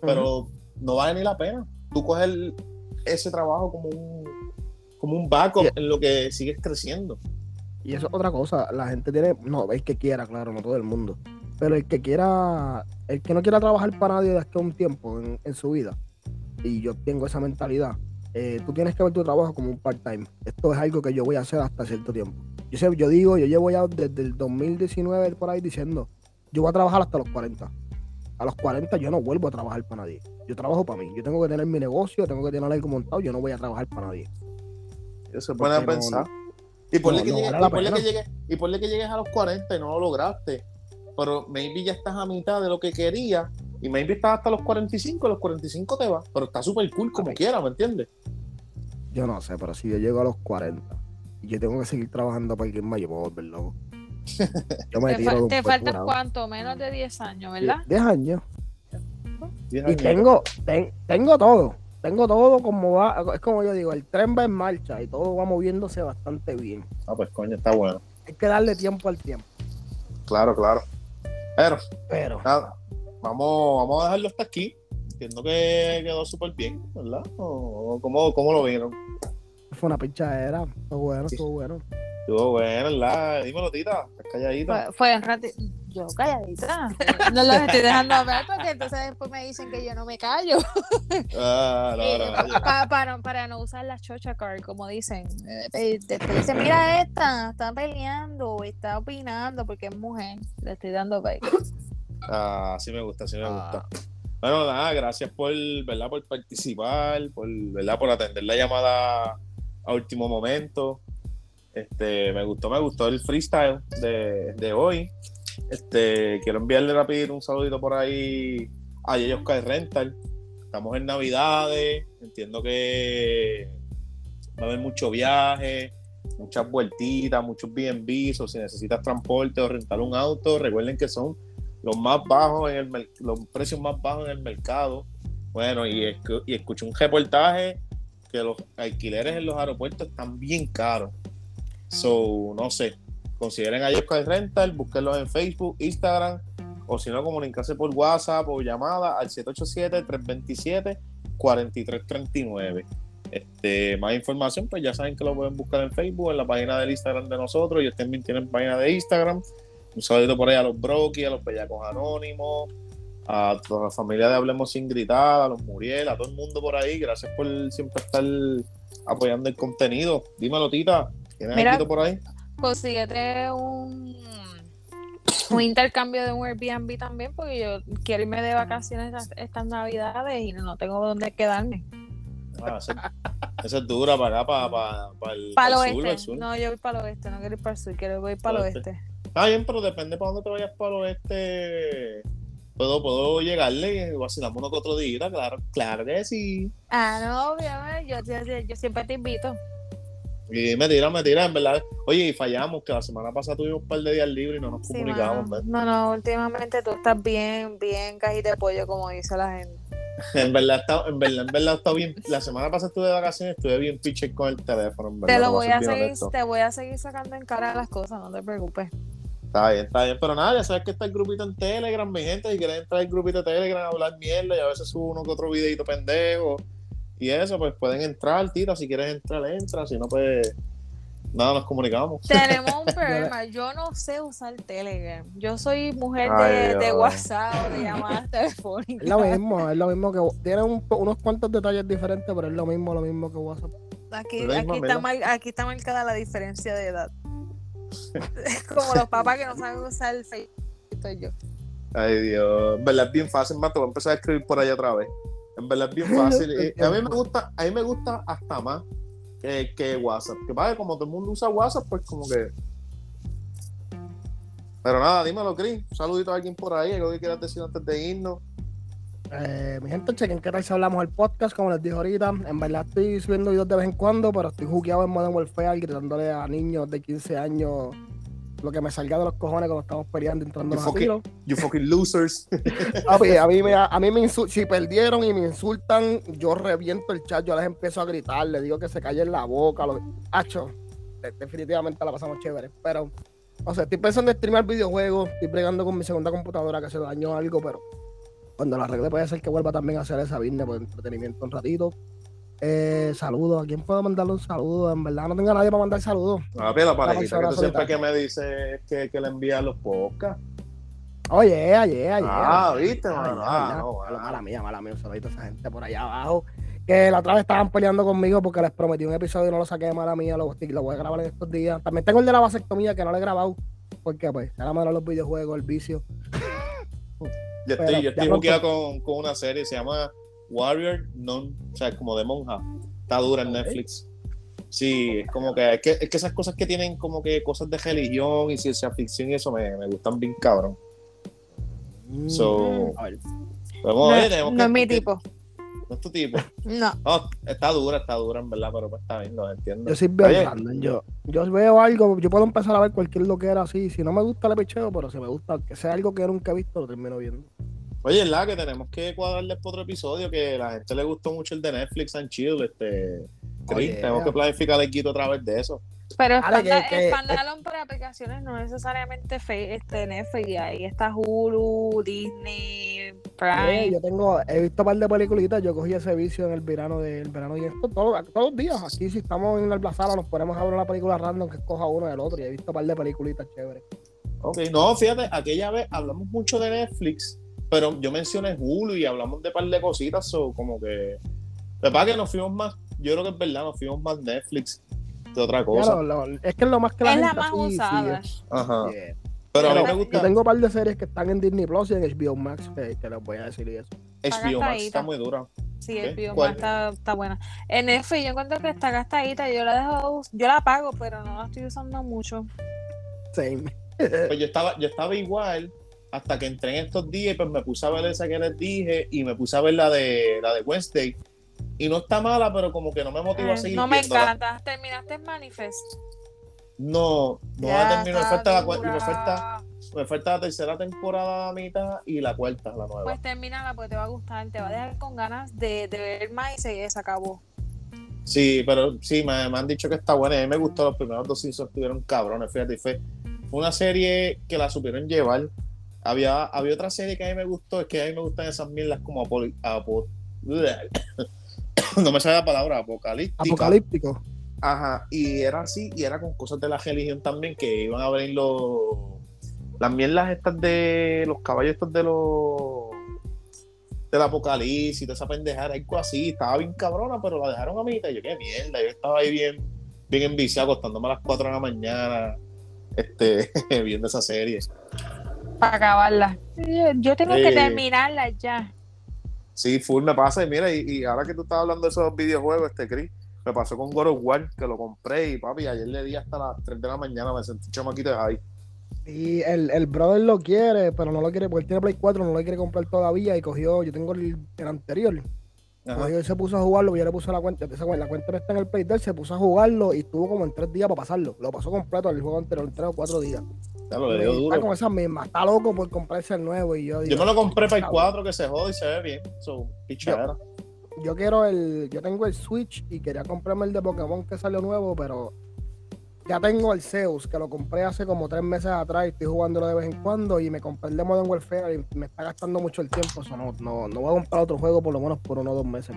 Pero no vale ni la pena. Tú coges ese trabajo como un, como un backup en lo que sigues creciendo. Y eso es otra cosa, la gente tiene, no, el que quiera, claro, no todo el mundo, pero el que quiera, el que no quiera trabajar para nadie desde hace un tiempo en, su vida, y yo tengo esa mentalidad, eh, tú tienes que ver tu trabajo como un part-time. Esto es algo que yo voy a hacer hasta cierto tiempo. Yo, sé, yo digo, yo llevo ya desde el 2019 por ahí diciendo, yo voy a trabajar hasta los 40. A los 40 yo no vuelvo a trabajar para nadie. Yo trabajo para mí. Yo tengo que tener mi negocio, tengo que tener algo montado, yo no voy a trabajar para nadie. Eso puede pensar. Y ponle, que, llegues, a los 40 y no lo lograste. Pero maybe ya estás a mitad de lo que querías. Y maybe estás hasta los 45, los 45 te va. Pero está súper cool como quiera, ¿me entiendes? Yo no sé, pero si yo llego a los 40 y yo tengo que seguir trabajando para alguien más, yo puedo volver loco. Yo me te, te faltan cuánto, menos de 10 años, ¿verdad? 10 años. y tengo, tengo todo tengo todo como va, es como yo digo, el tren va en marcha y todo va moviéndose bastante bien. Ah, pues coño, está bueno. Hay que darle tiempo al tiempo. Claro, claro. Pero, pero nada, vamos, vamos a dejarlo hasta aquí. Entiendo que quedó súper bien, ¿verdad? ¿O cómo, cómo lo vieron? Fue una pinchadera, estuvo bueno, estuvo bueno. Estuvo bueno, ¿verdad? Dímelo, tita, calladita. Fue, fue un ratito yo calladita. No los estoy dejando hablar porque entonces después me dicen que yo no me callo. Ah, para, para, no usar la chocha card, como dicen. Eh, después dicen, mira esta, está peleando, está opinando porque es mujer. Le estoy dando pay. Ah, sí me gusta, sí me gusta. Ah. Bueno, nada, gracias por, ¿verdad? por participar, por, ¿verdad? por atender la llamada a último momento. Este, me gustó, me gustó el freestyle de, de hoy. Este, quiero enviarle rápido un saludito por ahí a Sky Rental. Estamos en Navidades, entiendo que va a haber mucho viaje, muchas vueltitas, muchos BNBs, o si necesitas transporte o rentar un auto, recuerden que son los más bajos en el los precios más bajos en el mercado. Bueno, y, y escuché un reportaje que los alquileres en los aeropuertos están bien caros. So, no sé, consideren a Sky Rental, búsquenlos en Facebook, Instagram, o si no, comunicarse por WhatsApp o llamada al 787-327-4339. Este, más información, pues ya saben que lo pueden buscar en Facebook, en la página del Instagram de nosotros. Ellos también tienen página de Instagram. Un saludito por ahí a los Broki, a los Bellacos Anónimos, a toda la familia de Hablemos Sin Gritar, a los Muriel, a todo el mundo por ahí. Gracias por siempre estar apoyando el contenido. Dímelo, Tita. ¿Tienes algo por ahí? consíguete un, un intercambio de un Airbnb también, porque yo quiero irme de vacaciones estas navidades y no tengo dónde quedarme. Ah, esa, es dura para acá, para, para, el, para el oeste. No, yo voy para el oeste, no quiero ir para el sur, quiero ir para el oeste. Está bien, pero depende para dónde te vayas para el oeste. Puedo, puedo llegarle y vacilamos uno que otro día, claro, claro que sí. Ah, no, obviamente, yo, yo, yo siempre te invito. Y me tira, me tira, en verdad. Oye, y fallamos, que la semana pasada tuvimos un par de días libres y no nos Sí. ¿ves? No, no, últimamente tú estás bien, bien cajita de pollo, como dice la gente. En verdad, está, en verdad, en verdad está bien. La semana pasada estuve de vacaciones, estuve bien pinche con el teléfono. En verdad, Te lo voy a seguir, honesto. te voy a seguir sacando en cara las cosas, no te preocupes. Está bien, está bien. Pero nada, ya sabes que está el grupito en Telegram, mi gente. Si quieren entrar al grupito de Telegram a hablar mierda y a veces subo uno que otro videito pendejo. Y eso, pues pueden entrar, tira. Si quieres entrar, entra. Si no, pues nada, nos comunicamos. Tenemos un problema. Yo no sé usar Telegram. Yo soy mujer Ay, de, de. WhatsApp o de llamadas telefónicas. Es lo mismo, es lo mismo que tiene un unos cuantos detalles diferentes, pero es lo mismo, lo mismo que WhatsApp. Aquí, mismo, aquí, está mar- aquí está marcada la diferencia de edad. Es como los papás que no saben usar el Facebook. Soy yo. Ay, Dios. En verdad es bien fácil, mato. Voy a empezar a escribir por allá otra vez. En verdad es bien fácil. Y a mí me gusta, a mí me gusta hasta más que, que WhatsApp. Que pasa que como todo el mundo usa WhatsApp, pues como que. Pero nada, dímelo, Chris. Un saludito a alguien por ahí, algo que quieras decir antes de irnos. Eh, mi gente, chequen qué tal si hablamos del podcast, como les dije ahorita. En verdad estoy subiendo videos de vez en cuando, pero estoy jugueado en Modern Warfare, gritándole a niños de 15 años lo que me salga de los cojones cuando estamos peleando, entrando You a tiros. You fucking losers. A mí me, a mí me insultan, si perdieron y me insultan, yo reviento el chat, yo les empiezo a gritar, les digo que se callen la boca, lo hacho, de- definitivamente la pasamos chévere, pero, o sea, estoy pensando en streamar videojuegos, estoy bregando con mi segunda computadora que se dañó algo, pero cuando la arregle puede ser que vuelva también a hacer esa business por entretenimiento un ratito. Eh, saludos, ¿a quién puedo mandarle un saludo? En verdad no tengo a nadie para mandar saludos. Papi, la parejita que tú siempre que me dices que, que le envías los podcasts. Oye, ayer, ayer. Ah, viste, mano. Ah, no, Mala- mala mía, mala mía. Un saludito a esa gente por allá abajo. Que la otra vez estaban peleando conmigo porque les prometí un episodio y no lo saqué de mala mía. Lo, lo voy a grabar en estos días. También tengo el de la vasectomía que no lo he grabado. Porque, pues, era malo los videojuegos, el vicio. Yo Pero estoy, yo buqueado con, con una serie, se llama Warrior Non, o sea, como de monja. Está dura en. Netflix. Sí, es como que es, que es que esas cosas que tienen como que cosas de religión y ciencia ficción y eso me, me gustan bien cabrón. So, A ver. vamos No, a ver, tenemos no que- es mi que- tipo. No es tu tipo. No. No, está dura, está dura en verdad, pero pues está bien, lo entiendo. Yo Oye. random. Yo, yo veo algo, yo puedo empezar a ver cualquier lo que era así. Si no me gusta, le picheo, pero si me gusta, que sea algo que nunca he visto, lo termino viendo. Oye, es la que tenemos que cuadrarle por otro episodio que la gente le gustó mucho el de Netflix and Chill, este Chris, Oye. tenemos que planificar el quito otra vez de eso. Pero que- que- Spandalon para aplicaciones no necesariamente fe, este Netflix. Ahí está Hulu, Disney, Eh, Prime. yo tengo, he visto un par de peliculitas, yo cogí ese vicio en el verano del verano y esto todos, todos los días. Aquí si estamos en la sala nos ponemos a ver una película random que escoja uno del otro y he visto un par de peliculitas chéveres. Ok, no, fíjate, aquella vez hablamos mucho de Netflix, pero yo mencioné Hulu y hablamos de par de cositas, so, como que. De verdad que nos fuimos más, yo creo que es verdad, nos fuimos más Netflix otra Ya cosa. lo- lo- es que es lo más que la es la más usada. sigue. Ajá. Yeah. Pero a mí me Yo gusta tengo un par de series que están en Disney Plus y en HBO Max que, que les voy a decir y eso. HBO Max, está muy dura. Sí, el ¿Qué? Bio ¿Cuál? está, está buena. En Netflix yo encuentro que está gastadita. Yo la dejo, yo la pago, pero no la estoy usando mucho. Same. Pues yo estaba, yo estaba igual hasta que entré en estos días y pues me puse a ver esa que les dije y me puse a ver la de la de Wednesday. Y no está mala, pero como que no me motiva Eh, a seguir no me viéndola. encanta. ¿Terminaste Manifest? No, no Ya la termino. Me falta, la, me, falta, me falta la tercera temporada a mitad y la cuarta, la nueva. Pues termínala porque te va a gustar. Te va a dejar con ganas de, de ver más y se, se acabó. Sí, pero sí, me, me han dicho que está buena. A mí me gustó. Los primeros dos seasons estuvieron cabrones. Fíjate, fue una serie que la supieron llevar. Había, había otra serie que a mí me gustó. Es que a mí me gustan esas mierdas como apoli- apo- no me sale la palabra, apocalíptica. Apocalíptico. Ajá, y era así, y era con cosas de la religión también, que iban a venir los las mierdas estas de los caballos estos de los del apocalipsis, de esa pendejada, algo así, estaba bien cabrona, pero la dejaron a mitad, y yo qué mierda, yo estaba ahí bien, bien enviciado, acostándome a las 4 de la mañana, este, viendo esa serie. Para acabarla. Yo, yo tengo Eh. que terminarla ya. Sí, full me pasa, y mira, y, y ahora que tú estás hablando de esos videojuegos, este Chris, me pasó con God of War, que lo compré, y papi, ayer le di hasta las 3 de la mañana, me sentí chamaquito de ahí. Y el, el brother lo quiere, pero no lo quiere, porque él tiene Play 4, no lo quiere comprar todavía y cogió, yo tengo el, el anterior. Pues él se puso a jugarlo, yo le puse la cuenta, esa la cuenta no está en el Play de él, se puso a jugarlo y estuvo como en tres días para pasarlo. Lo pasó completo el juego anterior, en tres o cuatro días. Le dio Está con esas mismas, está loco por comprarse el nuevo y yo Yo digo, me lo compré para el cabrón. 4 que se jode y se ve bien. So, pichadera. yo quiero el, yo tengo el Switch y quería comprarme el de Pokémon que salió nuevo, pero ya tengo el Zeus, que lo compré hace como tres meses atrás y estoy jugándolo de vez en cuando y me compré el de Modern Warfare y me está gastando mucho el tiempo, so no, no, no voy a comprar otro juego por lo menos por uno o dos meses.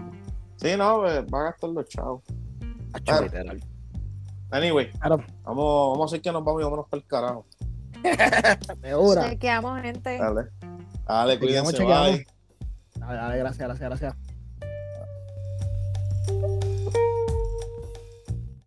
Sí, no, pues, va a gastar los chavos. Ah. Anyway, Claro, vamos, vamos a decir que nos vamos y vámonos para el carajo. Chequeamos, gente. Dale. Dale, Chequeamos, cuídense. chequeamos. Bye. Dale, dale, gracias, gracias, gracias.